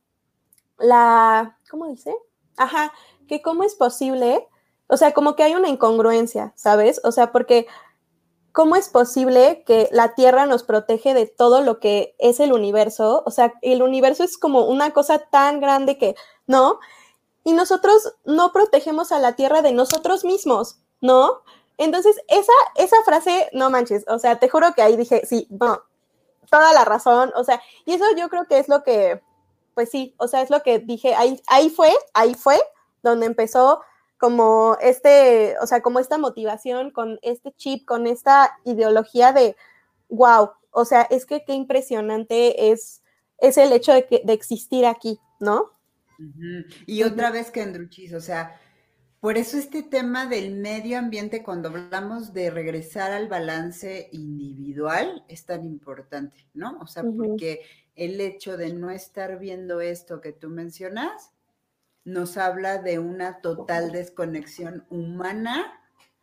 la, ¿cómo dice? Ajá, que cómo es posible, o sea, como que hay una incongruencia, ¿sabes? O sea, porque ¿cómo es posible que la Tierra nos protege de todo lo que es el universo? O sea, el universo es como una cosa tan grande que ¿no? Y nosotros no protegemos a la tierra de nosotros mismos, ¿no? Entonces, esa, esa frase, no manches, o sea, te juro que ahí dije, sí, no, toda la razón, o sea, y eso yo creo que es lo que, pues sí, o sea, es lo que dije, ahí, ahí fue, ahí fue donde empezó como este, o sea, como esta motivación con este chip, con esta ideología de, wow, o sea, es que qué impresionante es, es el hecho de, que, de existir aquí, ¿no? Y otra vez, Kendruchis, o sea, por eso este tema del medio ambiente, cuando hablamos de regresar al balance individual, es tan importante, ¿no? O sea, porque el hecho de no estar viendo esto que tú mencionas, nos habla de una total desconexión humana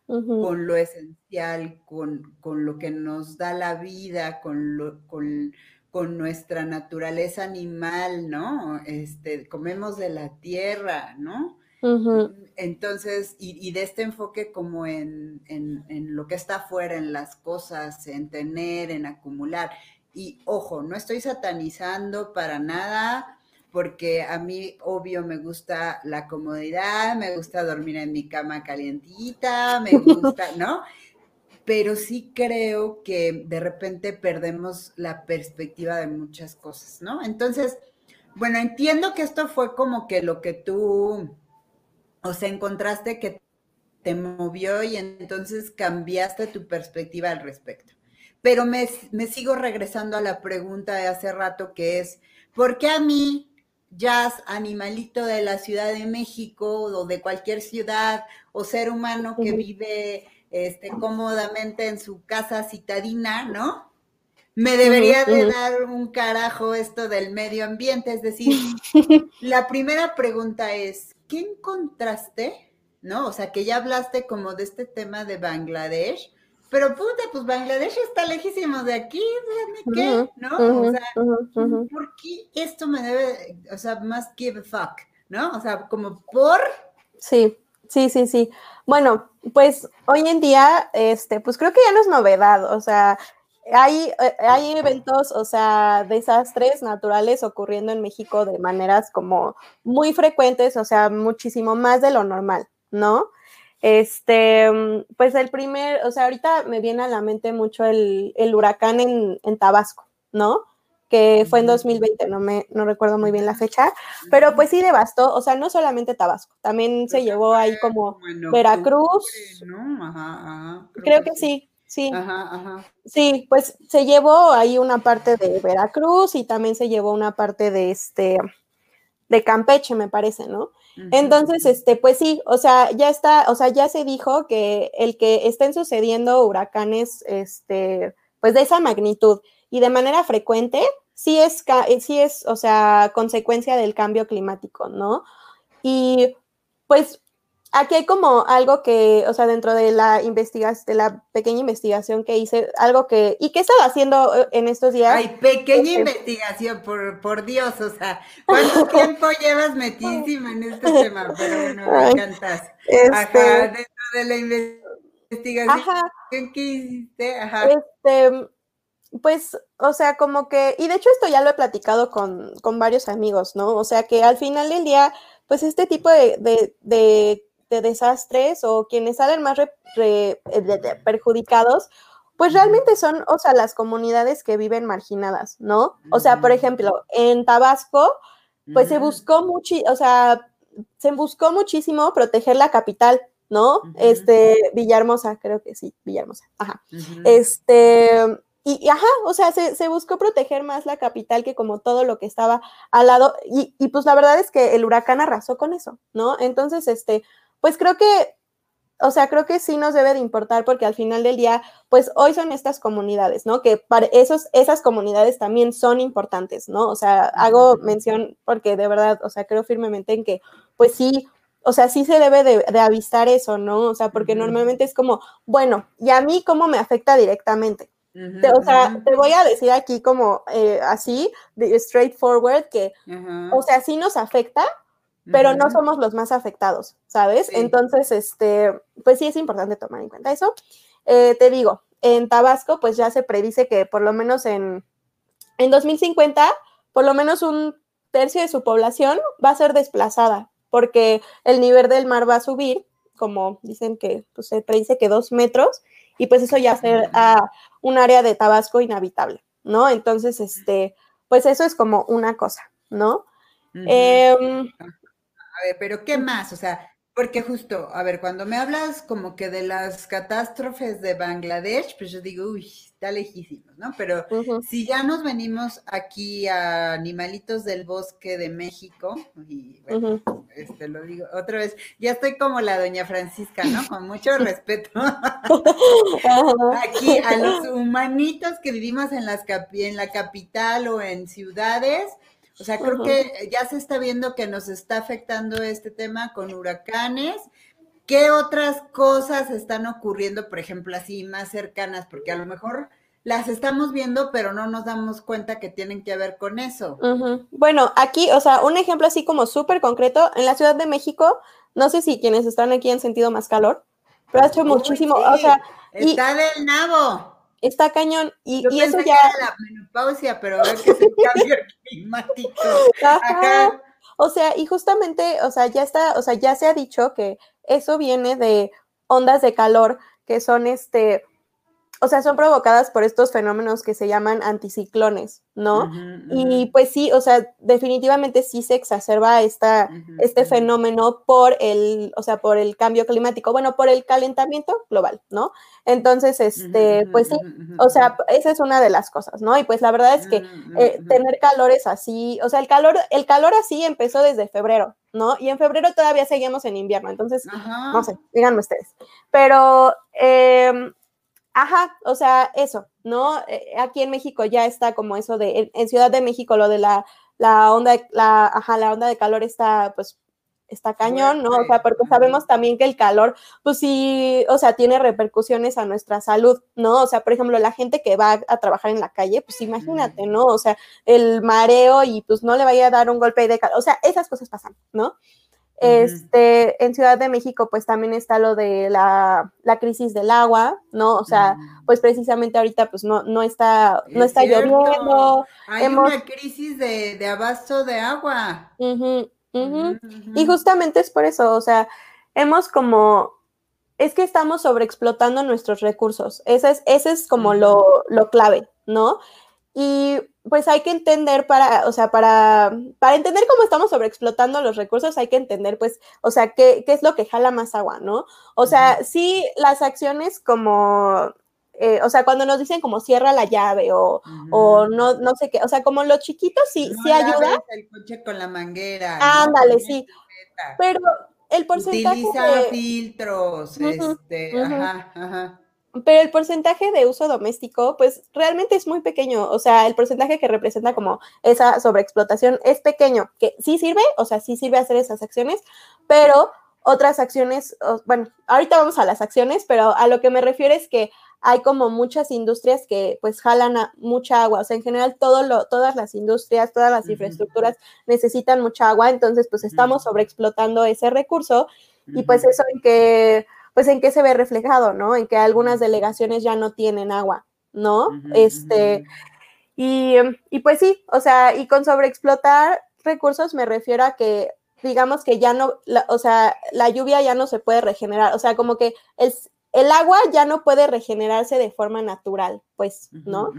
con lo esencial, con, lo que nos da la vida, con, lo, con, con, nuestra naturaleza animal, ¿no? Este, comemos de la tierra, ¿no? Entonces, y, de este enfoque como en, en, en, lo que está afuera, en las cosas, en tener, en acumular. Y ojo, no estoy satanizando para nada porque a mí, obvio, me gusta la comodidad, me gusta dormir en mi cama calientita, me gusta, ¿no? Pero sí creo que de repente perdemos la perspectiva de muchas cosas, ¿no? Entonces, bueno, entiendo que esto fue como que lo que tú, o sea, encontraste que te movió y entonces cambiaste tu perspectiva al respecto. Pero me, me sigo regresando a la pregunta de hace rato que es, ¿por qué a mí jazz, animalito de la Ciudad de México o de cualquier ciudad o ser humano que vive este, cómodamente en su casa citadina, ¿no? Me debería de dar un carajo esto del medio ambiente. Es decir, la primera pregunta es, ¿qué encontraste? ¿No? O sea, que ya hablaste como de este tema de Bangladesh, pero puta, pues Bangladesh está lejísimo de aquí, ¿qué? ¿No? o sea, ¿por qué esto me debe, o sea, más give a fuck, ¿no? O sea, como por... Sí, sí, sí, sí. Bueno, pues hoy en día, este, pues creo que ya no es novedad, o sea, hay, eh, hay eventos, o sea, desastres naturales ocurriendo en México de maneras como muy frecuentes, o sea, muchísimo más de lo normal, ¿no? Este, mm, pues el primer, o sea, ahorita me viene a la mente mucho el, huracán en, Tabasco, ¿no? Que fue en 2020, no me no recuerdo muy bien la fecha, pero pues sí devastó, o sea, no solamente Tabasco, también se llevó ahí como Veracruz. Creo, que, sí. Sí. Sí, pues se llevó ahí una parte de Veracruz y también se llevó una parte de este de Campeche, me parece, ¿no? Entonces, este, pues sí, o sea, ya está, o sea, ya se dijo que el que estén sucediendo huracanes, este, pues de esa magnitud y de manera frecuente, sí es, sí es, o sea, consecuencia del cambio climático, ¿no? Y pues aquí hay como algo que, o sea, dentro de la investigación, de la pequeña investigación que hice, algo que, ¿y qué estaba haciendo eh, en estos días? Ay, pequeña este investigación, por, por Dios, o sea, ¿cuánto tiempo llevas metísima en este tema? Pero bueno, me encantas. Este Ajá, dentro de la investigación Ajá. ¿qué hiciste? Ajá. Este, pues, o sea, como que, y de hecho esto ya lo he platicado con, con varios amigos, ¿no? O sea, que al final del día, pues este tipo de, de, de de desastres o quienes salen más eh, perjudicados, pues realmente son, o sea, las comunidades que viven marginadas, ¿no? O sea, por ejemplo, en Tabasco, pues se buscó mucho, o sea, se buscó muchísimo proteger la capital, ¿no? Este, Villahermosa, creo que sí, Villahermosa, ajá. Este, y, ajá, o sea, se, buscó proteger más la capital que como todo lo que estaba al lado, y, y, pues la verdad es que el huracán arrasó con eso, ¿no? Entonces, este, pues creo que, o sea, creo que sí nos debe de importar porque al final del día, pues hoy son estas comunidades, ¿no? Que para esos, esas comunidades también son importantes, ¿no? O sea, hago mención porque de verdad, o sea, creo firmemente en que, pues sí, o sea, sí se debe de, avisar eso, ¿no? O sea, porque normalmente es como, bueno, ¿y a mí cómo me afecta directamente? O sea, te voy a decir aquí como eh, así, de straightforward, que, o sea, sí nos afecta, pero no somos los más afectados, ¿sabes? Entonces, este, pues sí es importante tomar en cuenta eso. Eh, te digo, en Tabasco, pues ya se predice que por lo menos en, en 2050, por lo menos un tercio de su población va a ser desplazada, porque el nivel del mar va a subir, como dicen que pues, se predice que dos metros, y pues eso ya va a un área de Tabasco inhabitable, ¿no? Entonces, este, pues eso es como una cosa, ¿no? Em, a ver, pero ¿qué más? O sea, porque justo, a ver, cuando me hablas como que de las catástrofes de Bangladesh, pues yo digo, uy, está lejísimos, ¿no? Pero si ya nos venimos aquí a Animalitos del Bosque de México, y bueno, este lo digo otra vez, ya estoy como la doña Francisca, ¿no? Con mucho respeto. aquí a los humanitos que vivimos en, las en la capital o en ciudades, o sea, creo que ya se está viendo que nos está afectando este tema con huracanes. ¿Qué otras cosas están ocurriendo, por ejemplo, así más cercanas? Porque a lo mejor las estamos viendo, pero no nos damos cuenta que tienen que ver con eso. Bueno, aquí, o sea, un ejemplo así como súper concreto, en la Ciudad de México, no sé si quienes están aquí han sentido más calor, pero ha hecho muchísimo, o sea... Está del nabo está cañón. Y, eso ya. la menopausia, pero ver que es el cambio climático. O sea, y justamente, o sea, ya está, o sea, ya se ha dicho que eso viene de ondas de calor que son este, o sea, son provocadas por estos fenómenos que se llaman anticiclones, ¿no? Y pues sí, o sea, definitivamente sí se exacerba esta, este fenómeno por el, o sea, por el cambio climático, bueno, por el calentamiento global, ¿no? Entonces, este, pues sí, o sea, esa es una de las cosas, ¿no? Y pues la verdad es que eh, tener calores así, o sea, el calor, el calor así empezó desde febrero, ¿no? Y en febrero todavía seguimos en invierno, entonces, no sé, díganme ustedes. Pero, eh, Ajá, o sea, eso, ¿no? Eh, aquí en México ya está como eso de, en, Ciudad de México lo de la, la onda, la, ajá, la onda de calor está, pues, está cañón, ¿no? O sea, porque sabemos también que el calor, pues sí, o sea, tiene repercusiones a nuestra salud, ¿no? O sea, por ejemplo, la gente que va a trabajar en la calle, pues imagínate, ¿no? O sea, el mareo y pues no le vaya a dar un golpe de calor, o sea, esas cosas pasan, ¿no? Este, en Ciudad de México, pues también está lo de la, crisis del agua, ¿no? O sea, pues precisamente ahorita, pues no, no está, no está lloviendo. Hay una crisis de, abasto de agua. Y justamente es por eso, o sea, hemos como, es que estamos sobreexplotando nuestros recursos. Ese es, ese es como lo, lo clave, ¿no? Y pues hay que entender para, o sea, para, para entender cómo estamos sobreexplotando los recursos, hay que entender, pues, o sea, qué, qué es lo que jala más agua, ¿no? O sea, sí, las acciones como, eh, o sea, cuando nos dicen como cierra la llave o, o no, no sé qué, o sea, como los chiquitos sí, sí ayuda. El coche con la manguera. Ándale, sí. Pero el porcentaje. Utiliza filtros, este, ajá, ajá pero el porcentaje de uso doméstico, pues realmente es muy pequeño. O sea, el porcentaje que representa como esa sobreexplotación es pequeño, que sí sirve, o sea, sí sirve hacer esas acciones, pero otras acciones, bueno, ahorita vamos a las acciones, pero a lo que me refiero es que hay como muchas industrias que pues jalan mucha agua, o sea, en general todo lo, todas las industrias, todas las infraestructuras necesitan mucha agua, entonces pues estamos sobreexplotando ese recurso y pues eso en que pues en qué se ve reflejado, ¿no? En que algunas delegaciones ya no tienen agua, ¿no? este, y, pues sí, o sea, y con sobreexplotar recursos me refiero a que digamos que ya no, o sea, la lluvia ya no se puede regenerar, o sea, como que el, el agua ya no puede regenerarse de forma natural, pues, ¿no?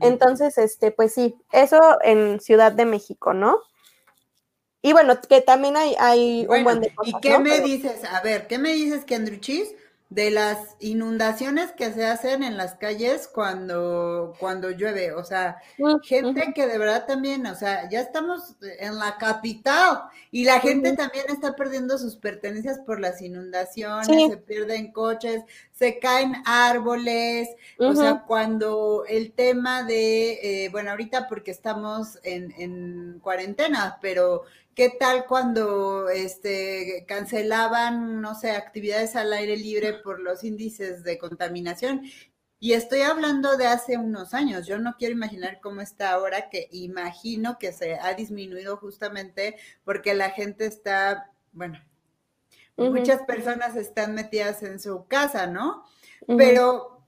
Entonces, este, pues sí, eso en Ciudad de México, ¿no? Y bueno, que también hay, hay un buen de cosas, ¿Y qué me dices? A ver, ¿qué me dices, Kendruchis, de las inundaciones que se hacen en las calles cuando, cuando llueve? O sea, gente que de verdad también, o sea, ya estamos en la capital y la gente también está perdiendo sus pertenencias por las inundaciones, se pierden coches, se caen árboles, o sea, cuando el tema de, eh, bueno, ahorita porque estamos en, en cuarentena, pero ¿Qué tal cuando este, cancelaban, no sé, actividades al aire libre por los índices de contaminación? Y estoy hablando de hace unos años. Yo no quiero imaginar cómo está ahora, que imagino que se ha disminuido justamente porque la gente está, bueno, muchas personas están metidas en su casa, ¿no? Pero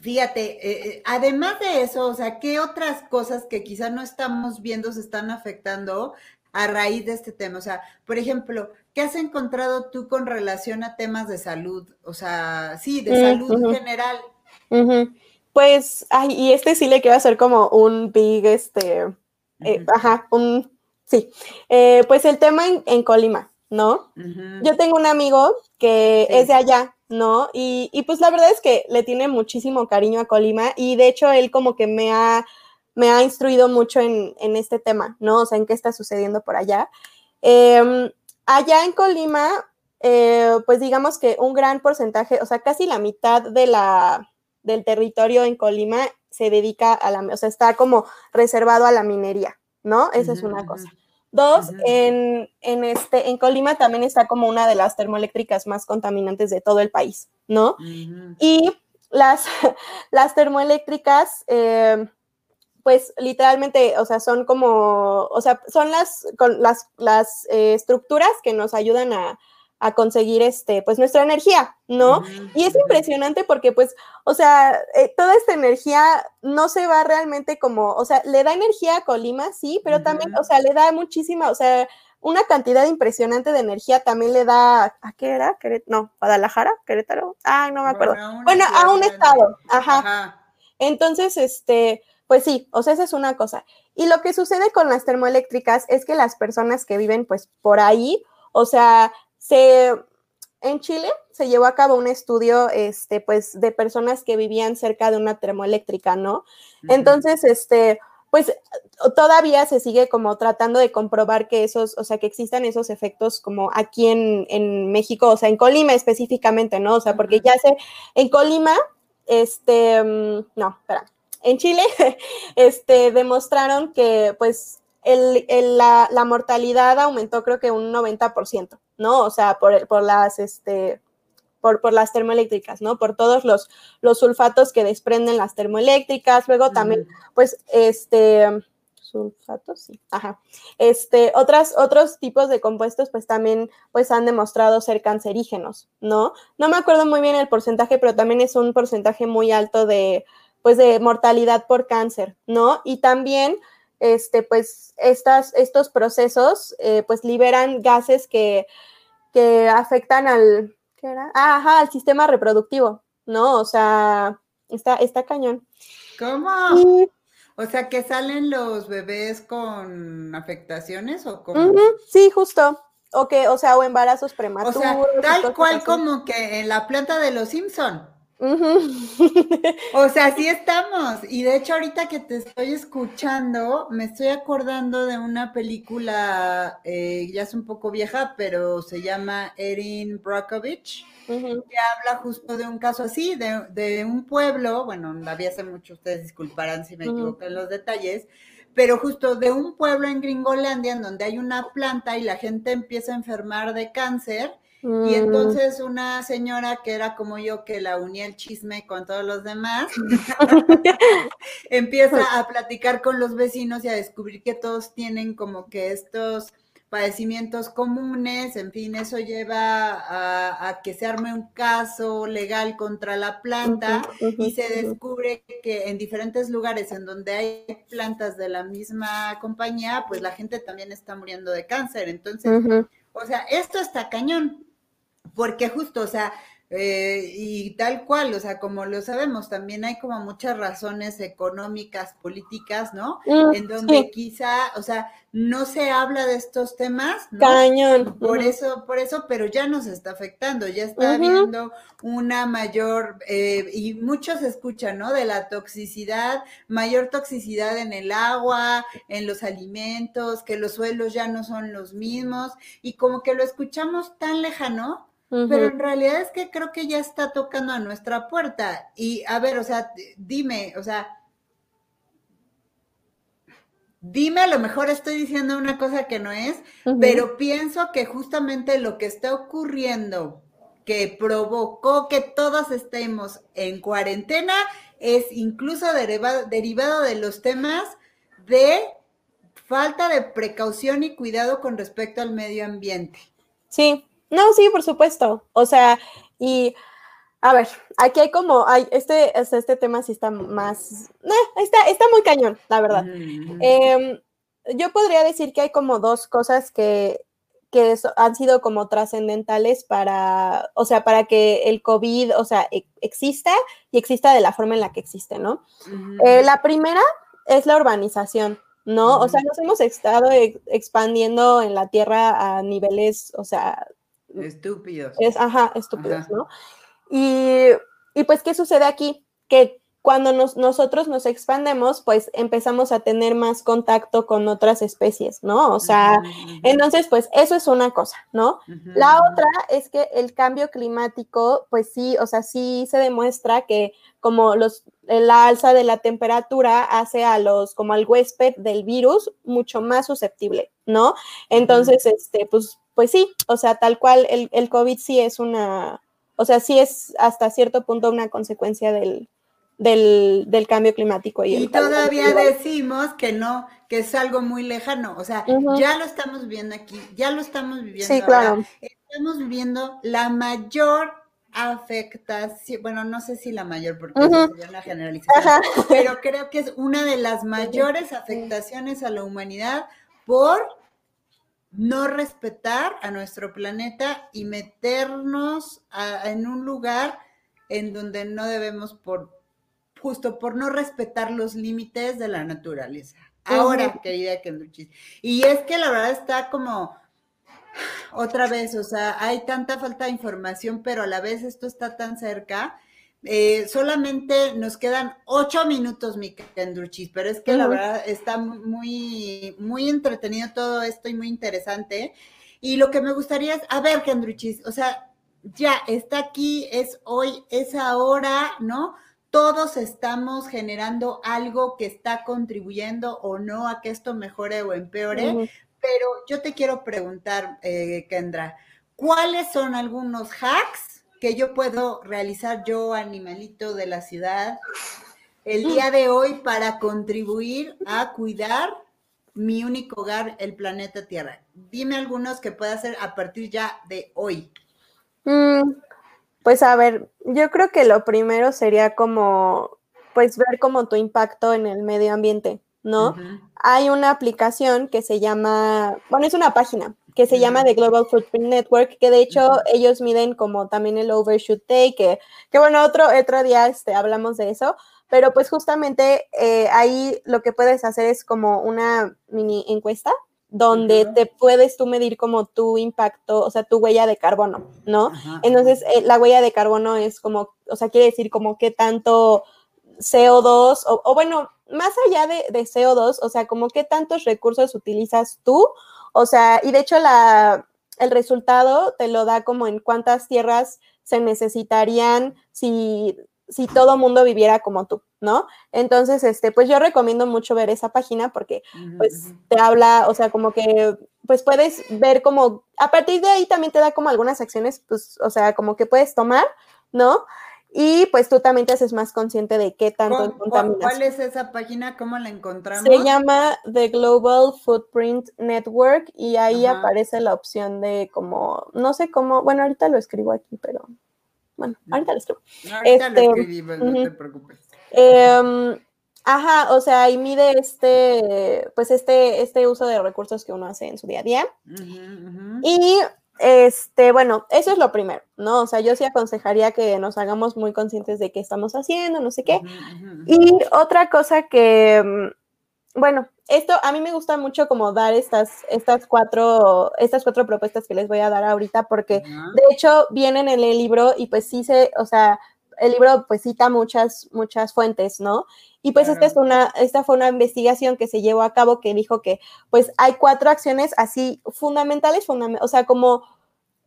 fíjate, eh, eh, además de eso, o sea, ¿qué otras cosas que quizá no estamos viendo se están afectando a raíz de este tema? O sea, por ejemplo, ¿qué has encontrado tú con relación a temas de salud? O sea, sí, de salud general. Pues, ay, y este sí le quiero hacer como un big, este, eh, ajá, un, Sí, eh, pues el tema en, Colima, ¿no? Yo tengo un amigo que es de allá, ¿no? Y, y, pues la verdad es que le tiene muchísimo cariño a Colima y de hecho él como que me ha, me ha instruido mucho en, en este tema, ¿no? O sea, en qué está sucediendo por allá. Em, allá en Colima, eh, pues digamos que un gran porcentaje, o sea, casi la mitad de la, del territorio en Colima se dedica a la, o sea, está como reservado a la minería, ¿no? Esa es una cosa. Dos, en, este, en Colima también está como una de las termoeléctricas más contaminantes de todo el país, ¿no? Y las, las termoeléctricas, eh, pues literalmente, o sea, son como, o sea, son las, las, las eh, estructuras que nos ayudan a, a conseguir este, pues nuestra energía, ¿no? Y es impresionante porque, pues, o sea, eh, toda esta energía no se va realmente como, o sea, le da energía a Colima, sí, pero también, o sea, le da muchísima, o sea, una cantidad impresionante de energía también le da, ¿a qué era? no, Guadalajara, Querétaro, ay, no me acuerdo. Bueno, a un estado, ajá. Entonces, este, pues sí, o sea, esa es una cosa. Y lo que sucede con las termoeléctricas es que las personas que viven, pues, por ahí, o sea, se, en Chile se llevó a cabo un estudio, este, pues, de personas que vivían cerca de una termoeléctrica, ¿no? Entonces, este, pues, todavía se sigue como tratando de comprobar que esos, o sea, que existan esos efectos como aquí en, en México, o sea, en Colima específicamente, ¿no? O sea, porque ya sé, en Colima, este, mm, no, espera, en Chile, este, demostraron que, pues, la, mortalidad aumentó creo que un 90%, ¿no? O sea, por, por las, este, por, por, las termoeléctricas, ¿no? Por todos los, los sulfatos que desprenden las termoeléctricas. Luego también, pues, este, sulfatos, sí, ajá. Este, otras, otros tipos de compuestos, pues también, pues han demostrado ser cancerígenos, ¿no? No me acuerdo muy bien el porcentaje, pero también es un porcentaje muy alto de, pues, de mortalidad por cáncer, ¿no? Y también, este, pues estas, estos procesos eh, pues liberan gases que, que afectan al, ¿qué era? Ah, ajá, al sistema reproductivo, ¿no? O sea, está, está cañón. ¿Cómo? O sea, que salen los bebés con afectaciones o con... sí, justo. O que, o sea, o embarazos prematuros. O sea, tal cual como que en la planta de los Simpson. o sea, sí estamos. Y de hecho, ahorita que te estoy escuchando, me estoy acordando de una película, eh, ya es un poco vieja, pero se llama Erin Brockovich, que habla justo de un caso así, de, un pueblo, bueno, la vi hace mucho, ustedes disculparán si me equivoco en los detalles, pero justo de un pueblo en Gringolandia en donde hay una planta y la gente empieza a enfermar de cáncer y mm. entonces una señora que era como yo, que la unía el chisme con todos los demás, empieza a platicar con los vecinos y a descubrir que todos tienen como que estos padecimientos comunes, en fin, eso lleva a, que se arme un caso legal contra la planta y se descubre que en diferentes lugares en donde hay plantas de la misma compañía, pues la gente también está muriendo de cáncer. Entonces, o sea, esto está cañón porque justo, o sea, eh, y tal cual, o sea, como lo sabemos, también hay como muchas razones económicas, políticas, ¿no? Mm, en donde quizá, o sea, no se habla de estos temas, ¿no? Cañón. Por eso, por eso, pero ya nos está afectando, ya está habiendo una mayor, eh, y muchos escuchan, ¿no? De la toxicidad, mayor toxicidad en el agua, en los alimentos, que los suelos ya no son los mismos, y como que lo escuchamos tan lejano, pero en realidad es que creo que ya está tocando a nuestra puerta. Y a ver, o sea, dime, o sea, dime, a lo mejor estoy diciendo una cosa que no es, pero pienso que justamente lo que está ocurriendo que provocó que todos estemos en cuarentena es incluso derivado, derivado de los temas de falta de precaución y cuidado con respecto al medio ambiente. Sí, no, sí, por supuesto. O sea, y a ver, aquí hay como, hay, este, este tema sí está más, eh, está, está muy cañón, la verdad. Em, yo podría decir que hay como dos cosas que, que han sido como trascendentales para, o sea, para que el COVID, o sea, e, exista y exista de la forma en la que existe, ¿no? Eh, la primera es la urbanización, ¿no? O sea, nos hemos estado expandiendo en la Tierra a niveles, o sea... Estúpidos. Es, ajá, estúpidos, ¿no? Y, y, pues, ¿qué sucede aquí? Que cuando nosotros nos expandemos, pues empezamos a tener más contacto con otras especies, ¿no? O sea, entonces, pues eso es una cosa, ¿no? La otra es que el cambio climático, pues sí, o sea, sí se demuestra que como los, la alza de la temperatura hace a los, como al huésped del virus, mucho más susceptible, ¿no? Entonces, este, pues, pues sí, o sea, tal cual el, el COVID sí es una, o sea, sí es hasta cierto punto una consecuencia del, del, cambio climático. Y, todavía decimos que no, que es algo muy lejano. O sea, ya lo estamos viviendo aquí, ya lo estamos viviendo. Sí, claro. Estamos viviendo la mayor afectación, bueno, no sé si la mayor, porque sería una generalización, pero creo que es una de las mayores afectaciones a la humanidad por no respetar a nuestro planeta y meternos en un lugar en donde no debemos por justo por no respetar los límites de la naturaleza. Ahora, querida Kendruchis. Y es que la verdad está como otra vez, o sea, hay tanta falta de información, pero a la vez esto está tan cerca. Eh, solamente nos quedan ocho minutos, mi Kendruchis, pero es que la verdad está muy, muy entretenido todo esto y muy interesante. Y lo que me gustaría es, a ver, Kendruchis, o sea, ya está aquí, es hoy, es ahora, ¿no? todos estamos generando algo que está contribuyendo o no a que esto mejore o empeore, pero yo te quiero preguntar, eh, Kendra, ¿cuáles son algunos hacks que yo puedo realizar yo, animalito de la ciudad, el día de hoy para contribuir a cuidar mi único hogar, el planeta Tierra? Dime algunos que pueda hacer a partir ya de hoy. Mm, pues a ver, yo creo que lo primero sería como, pues ver como tu impacto en el medio ambiente, ¿no? Hay una aplicación que se llama, bueno, es una página que se llama The Global Footprint Network, que de hecho ellos miden como también el Overshoot Day, que, que bueno, otro, otro día este, hablamos de eso, pero pues justamente eh, ahí lo que puedes hacer es como una mini encuesta donde te puedes tú medir como tu impacto, o sea, tu huella de carbono, ¿no? Entonces, eh, la huella de carbono es como, o sea, quiere decir como qué tanto CO2, o, bueno, más allá de, de, CO2, o sea, como qué tantos recursos utilizas tú, o sea, y de hecho la, el resultado te lo da como en cuántas tierras se necesitarían si si todo mundo viviera como tú, ¿no? Entonces, este, pues yo recomiendo mucho ver esa página porque, pues, te habla, o sea, como que, pues puedes ver como, a partir de ahí también te da como algunas acciones, pues, o sea, como que puedes tomar, ¿no? Y pues tú también te haces más consciente de qué tanto contaminas. ¿Cuál es esa página? ¿Cómo la encontramos? Se llama The Global Footprint Network y ahí aparece la opción de como, no sé cómo, bueno, ahorita lo escribo aquí, pero bueno, ahorita lo escribo. Ahorita lo este, escribí, no te preocupes. Em, ajá, o sea, y mide este, pues este, este uso de recursos que uno hace en su día a día. Y este, bueno, eso es lo primero, ¿no? O sea, yo sí aconsejaría que nos hagamos muy conscientes de qué estamos haciendo, no sé qué. Y otra cosa que, mm, bueno, esto a mí me gusta mucho como dar estas, estas, cuatro, estas cuatro propuestas que les voy a dar ahorita, porque de hecho vienen en el libro y pues sí se, o sea, el libro pues cita muchas, muchas fuentes, ¿no? Y pues esta, es una, esta fue una investigación que se llevó a cabo que dijo que pues hay cuatro acciones así fundamentales, o sea, como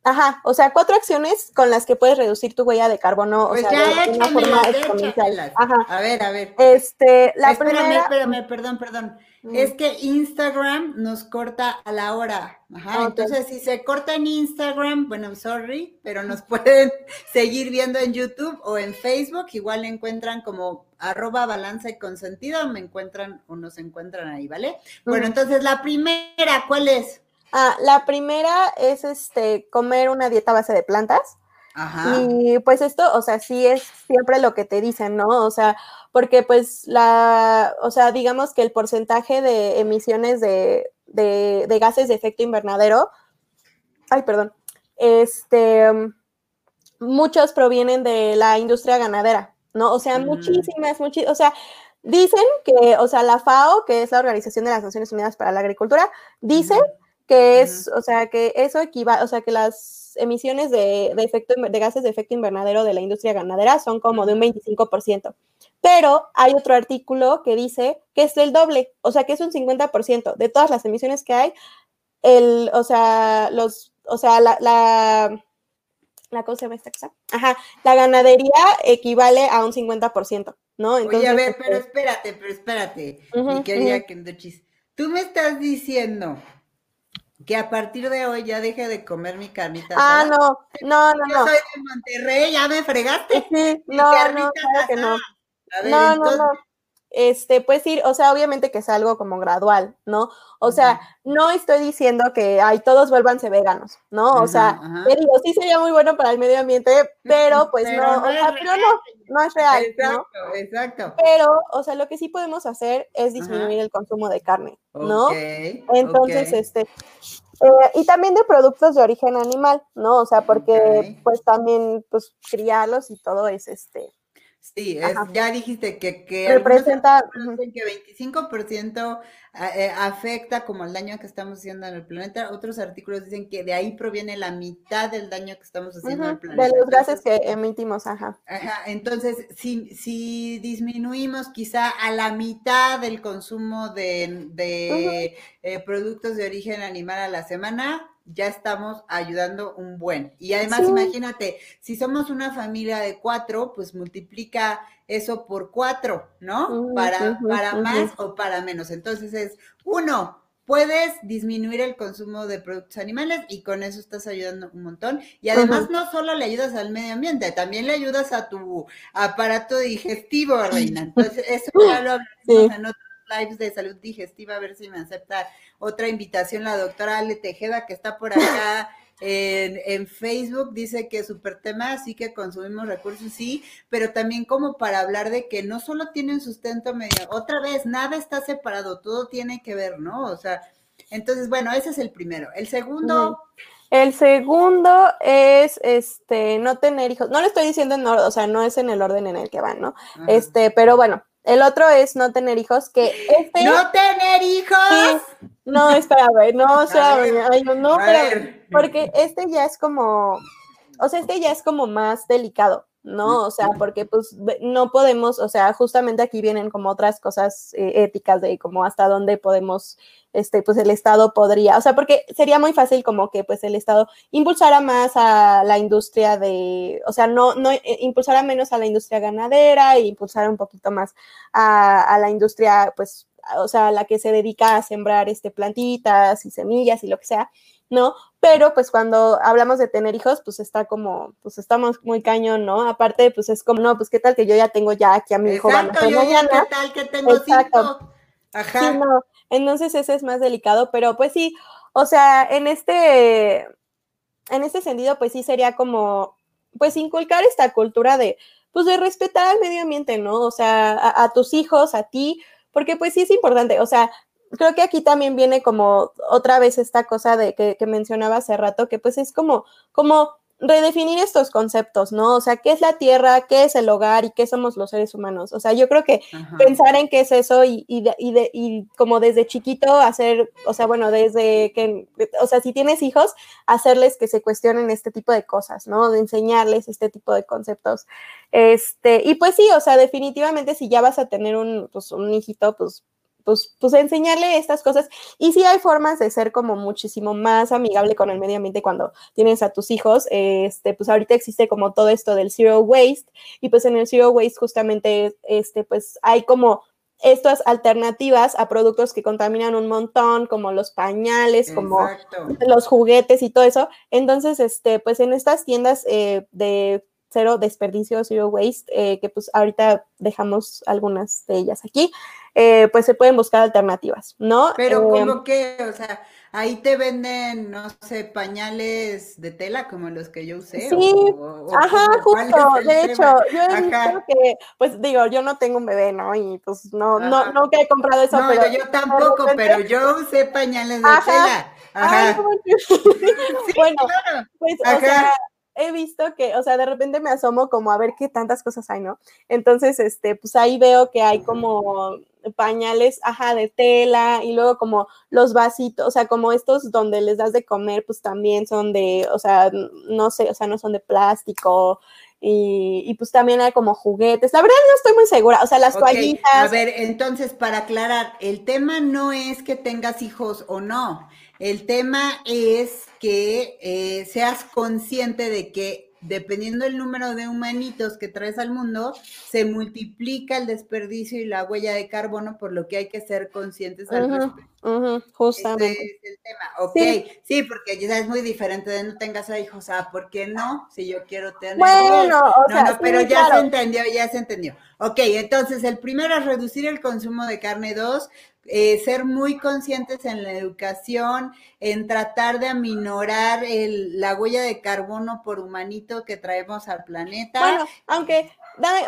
Ajá, o sea, cuatro acciones con las que puedes reducir tu huella de carbono, pues o sea, de una forma exponencial. Ajá. A ver, a ver. Este, la espérame, primera... espérame, perdón, perdón. Es que Instagram nos corta a la hora. Ajá. Entonces, si se corta en Instagram, bueno, sorry, pero nos pueden seguir viendo en YouTube o en Facebook. Igual encuentran como arroba balanza y consentido, me encuentran o nos encuentran ahí, ¿vale? Bueno, entonces la primera, ¿cuál es? Ah, la primera es este comer una dieta base de plantas. Ajá. Y pues esto, o sea, sí es siempre lo que te dicen, ¿no? O sea, porque pues la, o sea, digamos que el porcentaje de emisiones de, gases de efecto invernadero, ay, perdón, este, muchos provienen de la industria ganadera, ¿no? O sea, muchísimas, muchísimas, o sea, dicen que, o sea, la FAO, que es la Organización de las Naciones Unidas para la Agricultura, dice que es, o sea, que eso equivale, o sea, que las emisiones de, de, efecto, de gases de efecto invernadero de la industria ganadera son como de un 25%. Pero hay otro artículo que dice que es el doble, o sea, que es un 50% de todas las emisiones que hay, el, o sea, los, o sea, la, la, la cosa llama esta cosa? Ajá, la ganadería equivale a un 50%, ¿no? Entonces, Oye, a ver, pero este espérate, pero espérate, mi querida Kendochis. Tú me estás diciendo que a partir de hoy ya deje de comer mi carnita. Ah, no, no, no, Yo soy de Monterrey, ya me fregaste. Sí, no, no, claro que no. no, no, no este, pues ir, o sea, obviamente que es algo como gradual, ¿no? O sea, no estoy diciendo que ay, todos vuélvanse veganos, ¿no? O sea, te digo, sí sería muy bueno para el medio ambiente, pero pues no, o sea, pero no, no es real. Exacto, exacto. Pero, o sea, lo que sí podemos hacer es disminuir el consumo de carne, ¿no? Entonces, este, eh, y también de productos de origen animal, ¿no? O sea, porque pues también, pues criarlos y todo es este Sí, ya dijiste que, que representa que 25% eh, afecta como el daño que estamos haciendo en el planeta. Otros artículos dicen que de ahí proviene la mitad del daño que estamos haciendo en el planeta. De los gases que emitimos, ajá. Ajá, entonces, si, si disminuimos quizá a la mitad del consumo de, de eh, productos de origen animal a la semana, ya estamos ayudando un buen. Y además, imagínate, si somos una familia de cuatro, pues multiplica eso por cuatro, ¿no? para, para más o para menos. Entonces es, uno, puedes disminuir el consumo de productos animales y con eso estás ayudando un montón. Y además no solo le ayudas al medio ambiente, también le ayudas a tu aparato digestivo, Reina. Entonces, eso ya lo hablamos en otros lives de salud digestiva, a ver si me acepta otra invitación la doctora Ale Tejeda, que está por acá. En, Facebook dice que súper tema, sí que consumimos recursos, sí, pero también como para hablar de que no solo tienen sustento medio, otra vez, nada está separado, todo tiene que ver, ¿no? O sea, entonces, bueno, ese es el primero. El segundo... El segundo es este no tener hijos. No le estoy diciendo en orden, o sea, no es en el orden en el que van, ¿no? Este, pero bueno, el otro es no tener hijos, que este... ¡No tener hijos! no, espera, ver, no, o sea, ay, no, pero, porque este ya es como, o sea, este ya es como más delicado, ¿no? O sea, porque pues no podemos, o sea, justamente aquí vienen como otras cosas eh, éticas de como hasta dónde podemos este, pues el Estado podría, o sea, porque sería muy fácil como que pues el Estado impulsara más a la industria de, o sea, no, no eh, impulsara menos a la industria ganadera e impulsara un poquito más a, la industria, pues, o sea, la que se dedica a sembrar este, plantitas y semillas y lo que sea, ¿no? Pero pues cuando hablamos de tener hijos, pues está como, pues estamos muy cañón, ¿no? Aparte, pues es como, no, pues qué tal que yo ya tengo ya aquí a mi hijo. Exacto, yo ya qué tal que tengo Exacto. Ajá. no. Entonces ese es más delicado, pero pues sí, o sea, en este, en este sentido, pues sí sería como, pues inculcar esta cultura de, pues de respetar al medio ambiente, ¿no? O sea, a, tus hijos, a ti, porque pues sí es importante, o sea, creo que aquí también viene como otra vez esta cosa de que, que mencionaba hace rato, que pues es como, como redefinir estos conceptos, ¿no? O sea, ¿qué es la tierra? ¿Qué es el hogar? ¿Y qué somos los seres humanos? O sea, yo creo que pensar en qué es eso y, y, y, y, como desde chiquito hacer, o sea, bueno, desde que, o sea, si tienes hijos, hacerles que se cuestionen este tipo de cosas, ¿no? De enseñarles este tipo de conceptos. Este, y pues sí, o sea, definitivamente si ya vas a tener un, pues, un hijito, pues pues, pues enseñarle estas cosas. Y sí hay formas de ser como muchísimo más amigable con el medio ambiente cuando tienes a tus hijos. Este, pues ahorita existe como todo esto del zero waste y pues en el zero waste justamente, este, pues hay como estas alternativas a productos que contaminan un montón, como los pañales, como los juguetes y todo eso. Entonces, este, pues en estas tiendas eh, de cero desperdicio, zero waste, eh, que pues ahorita dejamos algunas de ellas aquí, eh, pues se pueden buscar alternativas, ¿no? Pero eh, como que, o sea, ahí te venden, no sé, pañales de tela como los que yo usé. Sí, ajá, justo, de hecho, yo visto que, pues digo, yo no tengo un bebé, ¿no? Y pues no, no, no que he comprado eso, no, pero yo tampoco, pero yo usé pañales de tela. Ajá. bueno, pues, o sea, he visto que, o sea, de repente me asomo como a ver qué tantas cosas hay, ¿no? Entonces, este, pues ahí veo que hay como pañales, ajá, de tela y luego como los vasitos, o sea, como estos donde les das de comer, pues también son de, o sea, no sé, o sea, no son de plástico, y, pues también hay como juguetes. La verdad no estoy muy segura, o sea, las okay. A ver, entonces, para aclarar, el tema no es que tengas hijos o no, el tema es que eh, seas consciente de que dependiendo del número de humanitos que traes al mundo, se multiplica el desperdicio y la huella de carbono, por lo que hay que ser conscientes al respecto. justamente. es el tema. Ok, sí. porque ya es muy diferente de no tengas hijos, ah, ¿por qué no? Si yo quiero tener. Bueno, o sea, no, pero ya se entendió, ya se entendió. Ok, entonces el primero es reducir el consumo de carne. Dos, eh, ser muy conscientes en la educación, en tratar de aminorar el, la huella de carbono por humanito que traemos al planeta. Bueno, aunque,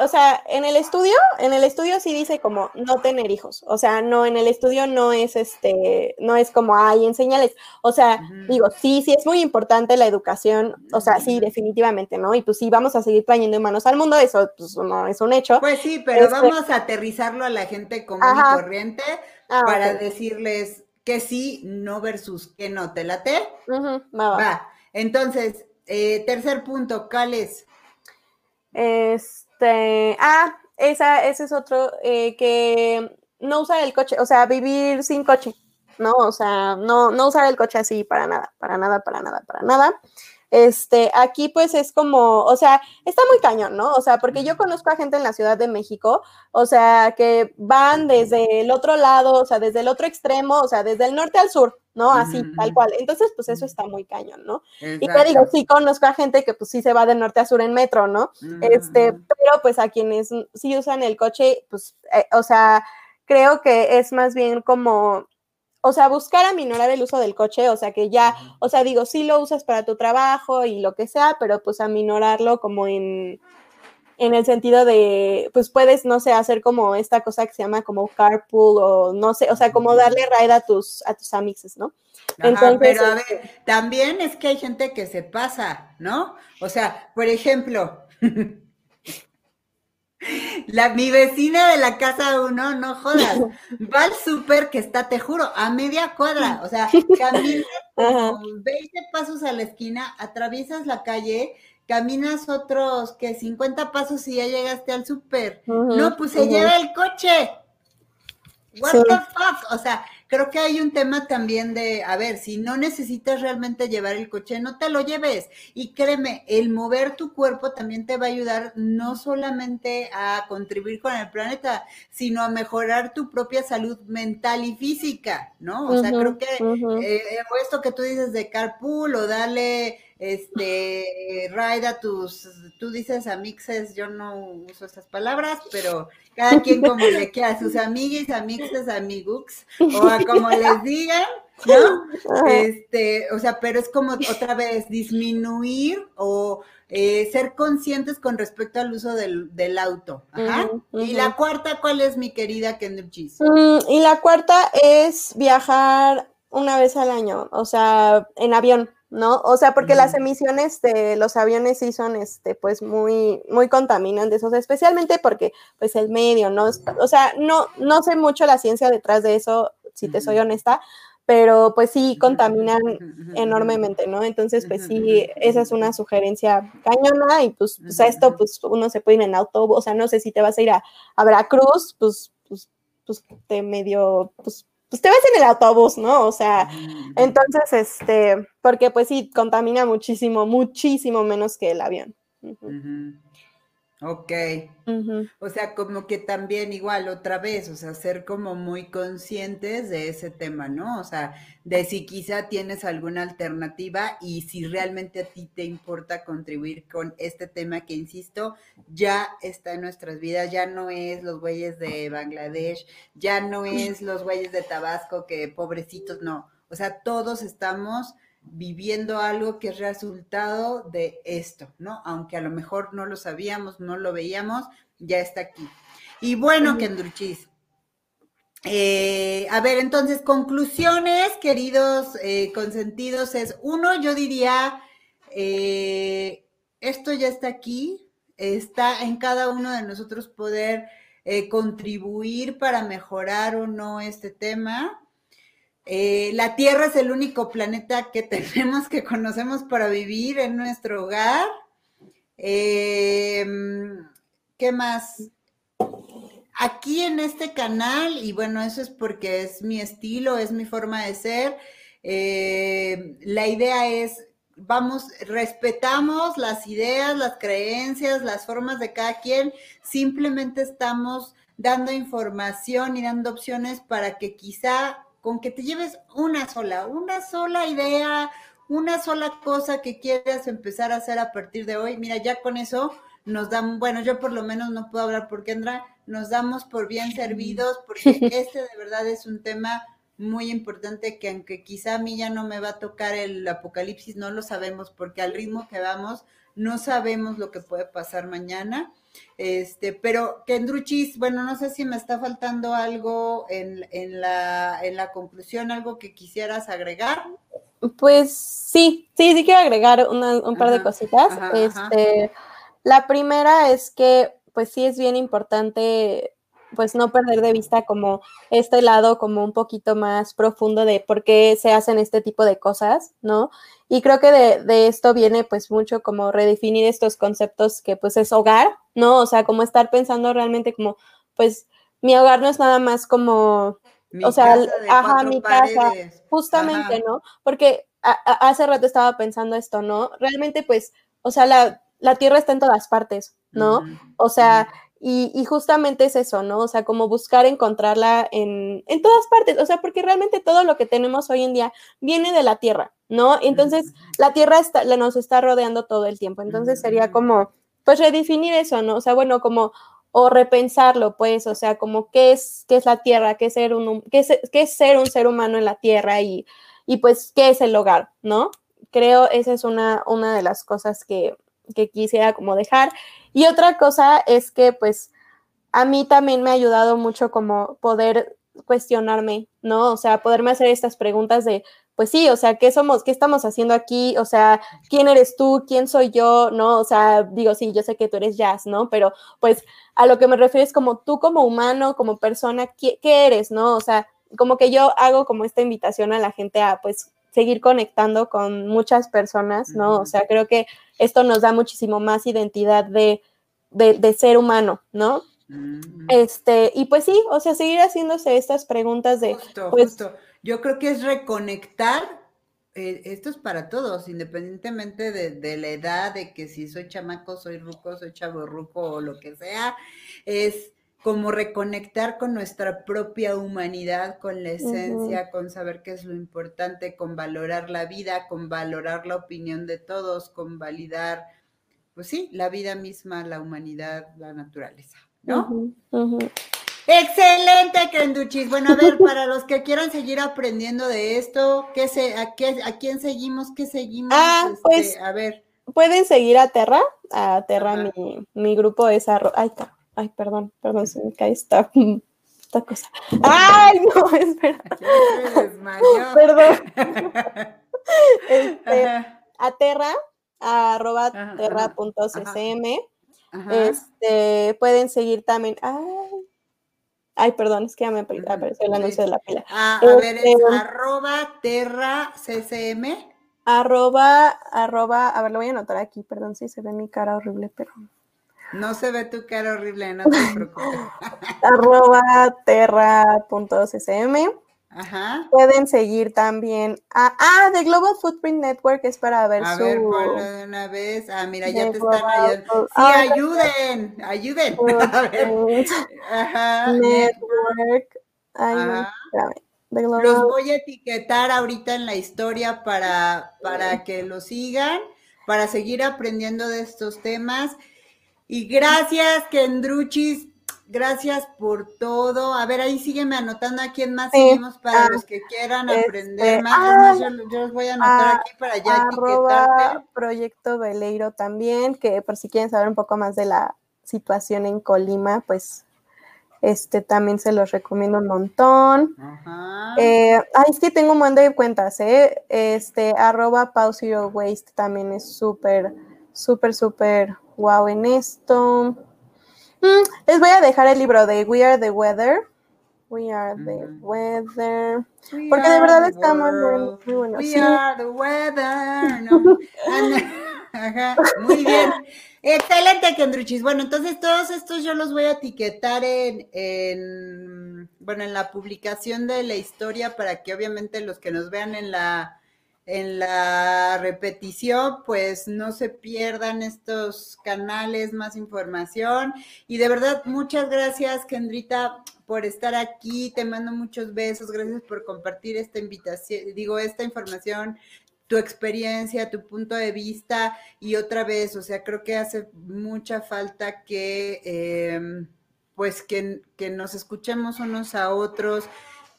o sea, en el estudio, en el estudio sí dice como no tener hijos, o sea, no, en el estudio no es este, no es como, ay, enseñales, o sea, digo, sí, sí es muy importante la educación, o sea, sí, definitivamente, ¿no? Y pues sí, vamos a seguir trayendo humanos al mundo, eso pues no es un hecho. Pues sí, pero este vamos a aterrizarlo a la gente común y corriente Ah, para decirles que sí, no versus que no. ¿Te late? va, Entonces, eh, tercer punto, ¿cuál es? Este, ah, esa, ese es otro, eh, que no usar el coche, o sea, vivir sin coche, ¿no? O sea, no, no usar el coche así para nada, para nada, para nada, para nada. Este, aquí pues es como, o sea, está muy cañón, ¿no? O sea, porque yo conozco a gente en la Ciudad de México, o sea, que van desde el otro lado, o sea, desde el otro extremo, o sea, desde el norte al sur, ¿no? Así, tal cual. Entonces, pues eso está muy cañón, ¿no? Y te digo, sí conozco a gente que pues sí se va de norte a sur en metro, ¿no? Este, pero pues a quienes sí usan el coche, pues, eh, o sea, creo que es más bien como o sea, buscar aminorar el uso del coche, o sea, que ya, o sea, digo, sí lo usas para tu trabajo y lo que sea, pero pues aminorarlo como en, en el sentido de, pues puedes, no sé, hacer como esta cosa que se llama como carpool o no sé, o sea, como darle raid a tus, a tus amixes, ¿no? Entonces, pero a ver, también es que hay gente que se pasa, ¿no? O sea, por ejemplo, La, mi vecina de la casa uno, no jodas, va al súper que está, te juro, a media cuadra, o sea, caminas 20 pasos a la esquina, atraviesas la calle, caminas otros que 50 pasos y ya llegaste al súper. no, pues se lleva el coche. What the fuck? O sea, creo que hay un tema también de, a ver, si no necesitas realmente llevar el coche, no te lo lleves. Y créeme, el mover tu cuerpo también te va a ayudar no solamente a contribuir con el planeta, sino a mejorar tu propia salud mental y física, ¿no? O sea, creo que eh, esto que tú dices de carpool o darle este, raida tus, tú dices amixes, yo no uso esas palabras, pero cada quien como le queda, a sus amiguis, amixes, amigux, o a como les digan, ¿no? Este, o sea, pero es como otra vez disminuir o eh, ser conscientes con respecto al uso del, auto. Ajá. Y la cuarta, ¿cuál es mi querida Kendall mm, y la cuarta es viajar una vez al año, o sea, en avión. ¿No? O sea, porque las emisiones de los aviones sí son, este, pues, muy, muy contaminantes, o sea, especialmente porque, pues, el medio, ¿no? O sea, no, no sé mucho la ciencia detrás de eso, si te soy honesta, pero pues sí contaminan enormemente, ¿no? Entonces, pues sí, esa es una sugerencia cañona y pues, pues a esto, pues uno se puede ir en autobús, o sea, no sé si te vas a ir a, a Veracruz, pues, pues, pues te medio, pues pues te vas en el autobús, ¿no? O sea, entonces, este, porque pues sí, contamina muchísimo, muchísimo menos que el avión. Ok. O sea, como que también igual otra vez, o sea, ser como muy conscientes de ese tema, ¿no? O sea, de si quizá tienes alguna alternativa y si realmente a ti te importa contribuir con este tema que, insisto, ya está en nuestras vidas, ya no es los güeyes de Bangladesh, ya no es los güeyes de Tabasco que pobrecitos, no. O sea, todos estamos viviendo algo que es resultado de esto, ¿no? Aunque a lo mejor no lo sabíamos, no lo veíamos, ya está aquí. Y bueno, Kendruchis. Eh, a ver, entonces, conclusiones, queridos eh, consentidos, es uno, yo diría, eh, esto ya está aquí, está en cada uno de nosotros poder contribuir para mejorar o no este tema. Eh, la Tierra es el único planeta que tenemos, que conocemos para vivir en nuestro hogar. Em, ¿Qué más? Aquí en este canal, y bueno, eso es porque es mi estilo, es mi forma de ser, eh, la idea es, vamos, respetamos las ideas, las creencias, las formas de cada quien, simplemente estamos dando información y dando opciones para que quizá con que te lleves una sola, una sola idea, una sola cosa que quieras empezar a hacer a partir de hoy, mira, ya con eso nos dan, bueno, yo por lo menos no puedo hablar por Kendra, nos damos por bien servidos porque este de verdad es un tema muy importante que aunque quizá a mí ya no me va a tocar el apocalipsis, no lo sabemos porque al ritmo que vamos no sabemos lo que puede pasar mañana. Este, pero Kendruchis, bueno, no sé si me está faltando algo en, en, la, en la conclusión, algo que quisieras agregar. Pues sí, sí, sí quiero agregar un par de cositas. este, La primera es que, pues sí es bien importante pues no perder de vista como este lado como un poquito más profundo de por qué se hacen este tipo de cosas, ¿no? Y creo que de, esto viene pues mucho como redefinir estos conceptos que pues es hogar, ¿no? O sea, como estar pensando realmente como, pues mi hogar no es nada más como, o sea, ajá, mi casa, justamente, ¿no? Porque hace rato estaba pensando esto, ¿no? Realmente pues, o sea, la, la tierra está en todas partes, ¿no? O sea, y, justamente es eso, ¿no? O sea, como buscar encontrarla en, en, todas partes, o sea, porque realmente todo lo que tenemos hoy en día viene de la Tierra, ¿no? Entonces, la Tierra está, nos está rodeando todo el tiempo, entonces sería como, pues, redefinir eso, ¿no? O sea, bueno, como, o repensarlo, pues, o sea, como, ¿qué es, qué es la Tierra? ¿Qué es ser un, qué es, qué es ser un ser humano en la Tierra? Y, y, pues, ¿qué es el hogar, ¿no? Creo esa es una, una de las cosas que, que quisiera como dejar. Y otra cosa es que pues a mí también me ha ayudado mucho como poder cuestionarme, ¿no? O sea, poderme hacer estas preguntas de, pues sí, o sea, ¿qué somos? ¿Qué estamos haciendo aquí? O sea, ¿quién eres tú? ¿Quién soy yo? ¿No? O sea, digo, sí, yo sé que tú eres jazz, ¿no? Pero pues a lo que me refiero es como tú como humano, como persona, ¿qué, qué eres? ¿No? O sea, como que yo hago como esta invitación a la gente a pues seguir conectando con muchas personas, ¿no? O sea, creo que esto nos da muchísimo más identidad de, ser humano, ¿no? Este, y pues sí, o sea, seguir haciéndose estas preguntas de. Justo, pues, justo. Yo creo que es reconectar. Eh, esto es para todos, independientemente de, de, la edad, de que si soy chamaco, soy ruco, soy chavo ruco o lo que sea, es como reconectar con nuestra propia humanidad, con la esencia, con saber qué es lo importante, con valorar la vida, con valorar la opinión de todos, con validar, pues sí, la vida misma, la humanidad, la naturaleza, ¿no? Excelente, Kenduchis. Bueno, a ver, para los que quieran seguir aprendiendo de esto, ¿qué se, a, qué, ¿a quién seguimos? ¿Qué seguimos? Ah, este, pues, a ver. Pueden seguir a Terra. A Terra, mi, mi, grupo es arro... Ay, Ay, perdón, perdón, se me cae esta, esta cosa. ¡Ay, no! Espera. perdón. este, aterra, arroba terra.ccm. Este, pueden seguir también. Ay, ay, perdón, es que ya me apareció el anuncio de la pila. Ah, a ver, es este, arroba terra ccm. Arroba, arroba, a ver, lo voy a anotar aquí, perdón si se ve mi cara horrible, pero no se ve tu cara horrible, no te preocupes. Arroba terra.ccm. Ajá. Pueden seguir también a, ah, The Global Footprint Network es para ver a su. A ver, ponlo de una vez. Ah, mira, ya te están ayudando. Sí, ayuden, ayuden. A ver. Ajá. Network. Ay, Los voy a etiquetar ahorita en la historia para, para que lo sigan, para seguir aprendiendo de estos temas. Y gracias, Kendruchis. Gracias por todo. A ver, ahí sígueme anotando a quién más seguimos para ah, los que quieran este, aprender más. Ah, yo, los voy a anotar ah, aquí para ya etiquetarte. Proyecto Veleiro también, que por si quieren saber un poco más de la situación en Colima, pues este también se los recomiendo un montón. Ajá. Eh, ay, es que tengo un montón de cuentas, ¿eh? Este, arroba Pause Waste también es súper súper, súper wow en esto. Mm, les voy a dejar el libro de We Are the Weather. We Are the Weather. porque de verdad está muy. Muy bueno. We Are the Weather. No. Ajá, muy bien. Excelente, Kendruchis. Bueno, entonces todos estos yo los voy a etiquetar en, en, bueno, en la publicación de la historia para que obviamente los que nos vean en la en la repetición, pues no se pierdan estos canales, más información. Y de verdad, muchas gracias, Kendrita, por estar aquí. Te mando muchos besos. Gracias por compartir esta invitación, digo, esta información tu experiencia, tu punto de vista y otra vez, o sea, creo que hace mucha falta que, em, pues, que, que nos escuchemos unos a otros,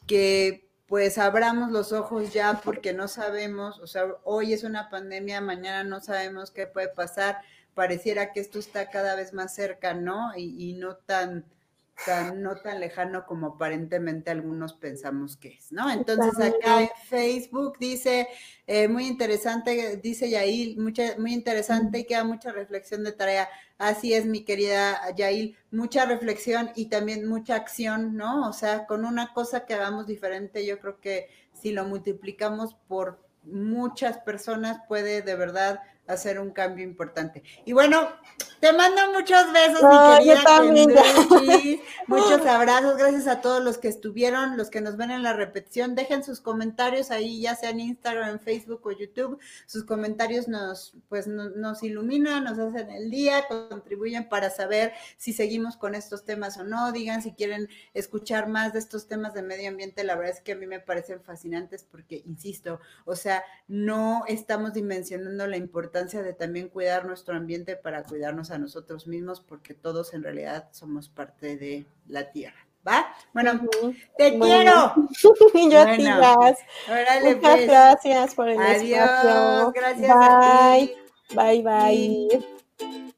que pues abramos los ojos ya porque no sabemos, o sea, hoy es una pandemia, mañana no sabemos qué puede pasar, pareciera que esto está cada vez más cerca, ¿no? Y, y no tan tan, no tan lejano como aparentemente algunos pensamos que es, ¿no? Entonces acá en Facebook dice, eh, muy interesante, dice Yail, mucha, muy interesante y queda mucha reflexión de tarea. Así es, mi querida Yail, mucha reflexión y también mucha acción, ¿no? O sea, con una cosa que hagamos diferente, yo creo que si lo multiplicamos por muchas personas puede de verdad hacer un cambio importante. Y bueno, te mando muchos besos, mi querida Muchos abrazos, gracias a todos los que estuvieron, los que nos ven en la repetición. Dejen sus comentarios ahí, ya sea en Instagram, en Facebook o YouTube. Sus comentarios nos, pues, nos iluminan, nos hacen el día, contribuyen para saber si seguimos con estos temas o no. Digan si quieren escuchar más de estos temas de medio ambiente. La verdad es que a mí me parecen fascinantes porque, insisto, o sea, no estamos dimensionando la importancia de también cuidar nuestro ambiente para cuidarnos a nosotros mismos, porque todos en realidad somos parte de la tierra. ¿Va? Bueno, te quiero. Yo a ti, Muchas pues. gracias por el Adiós, gracias bye. Bye, bye.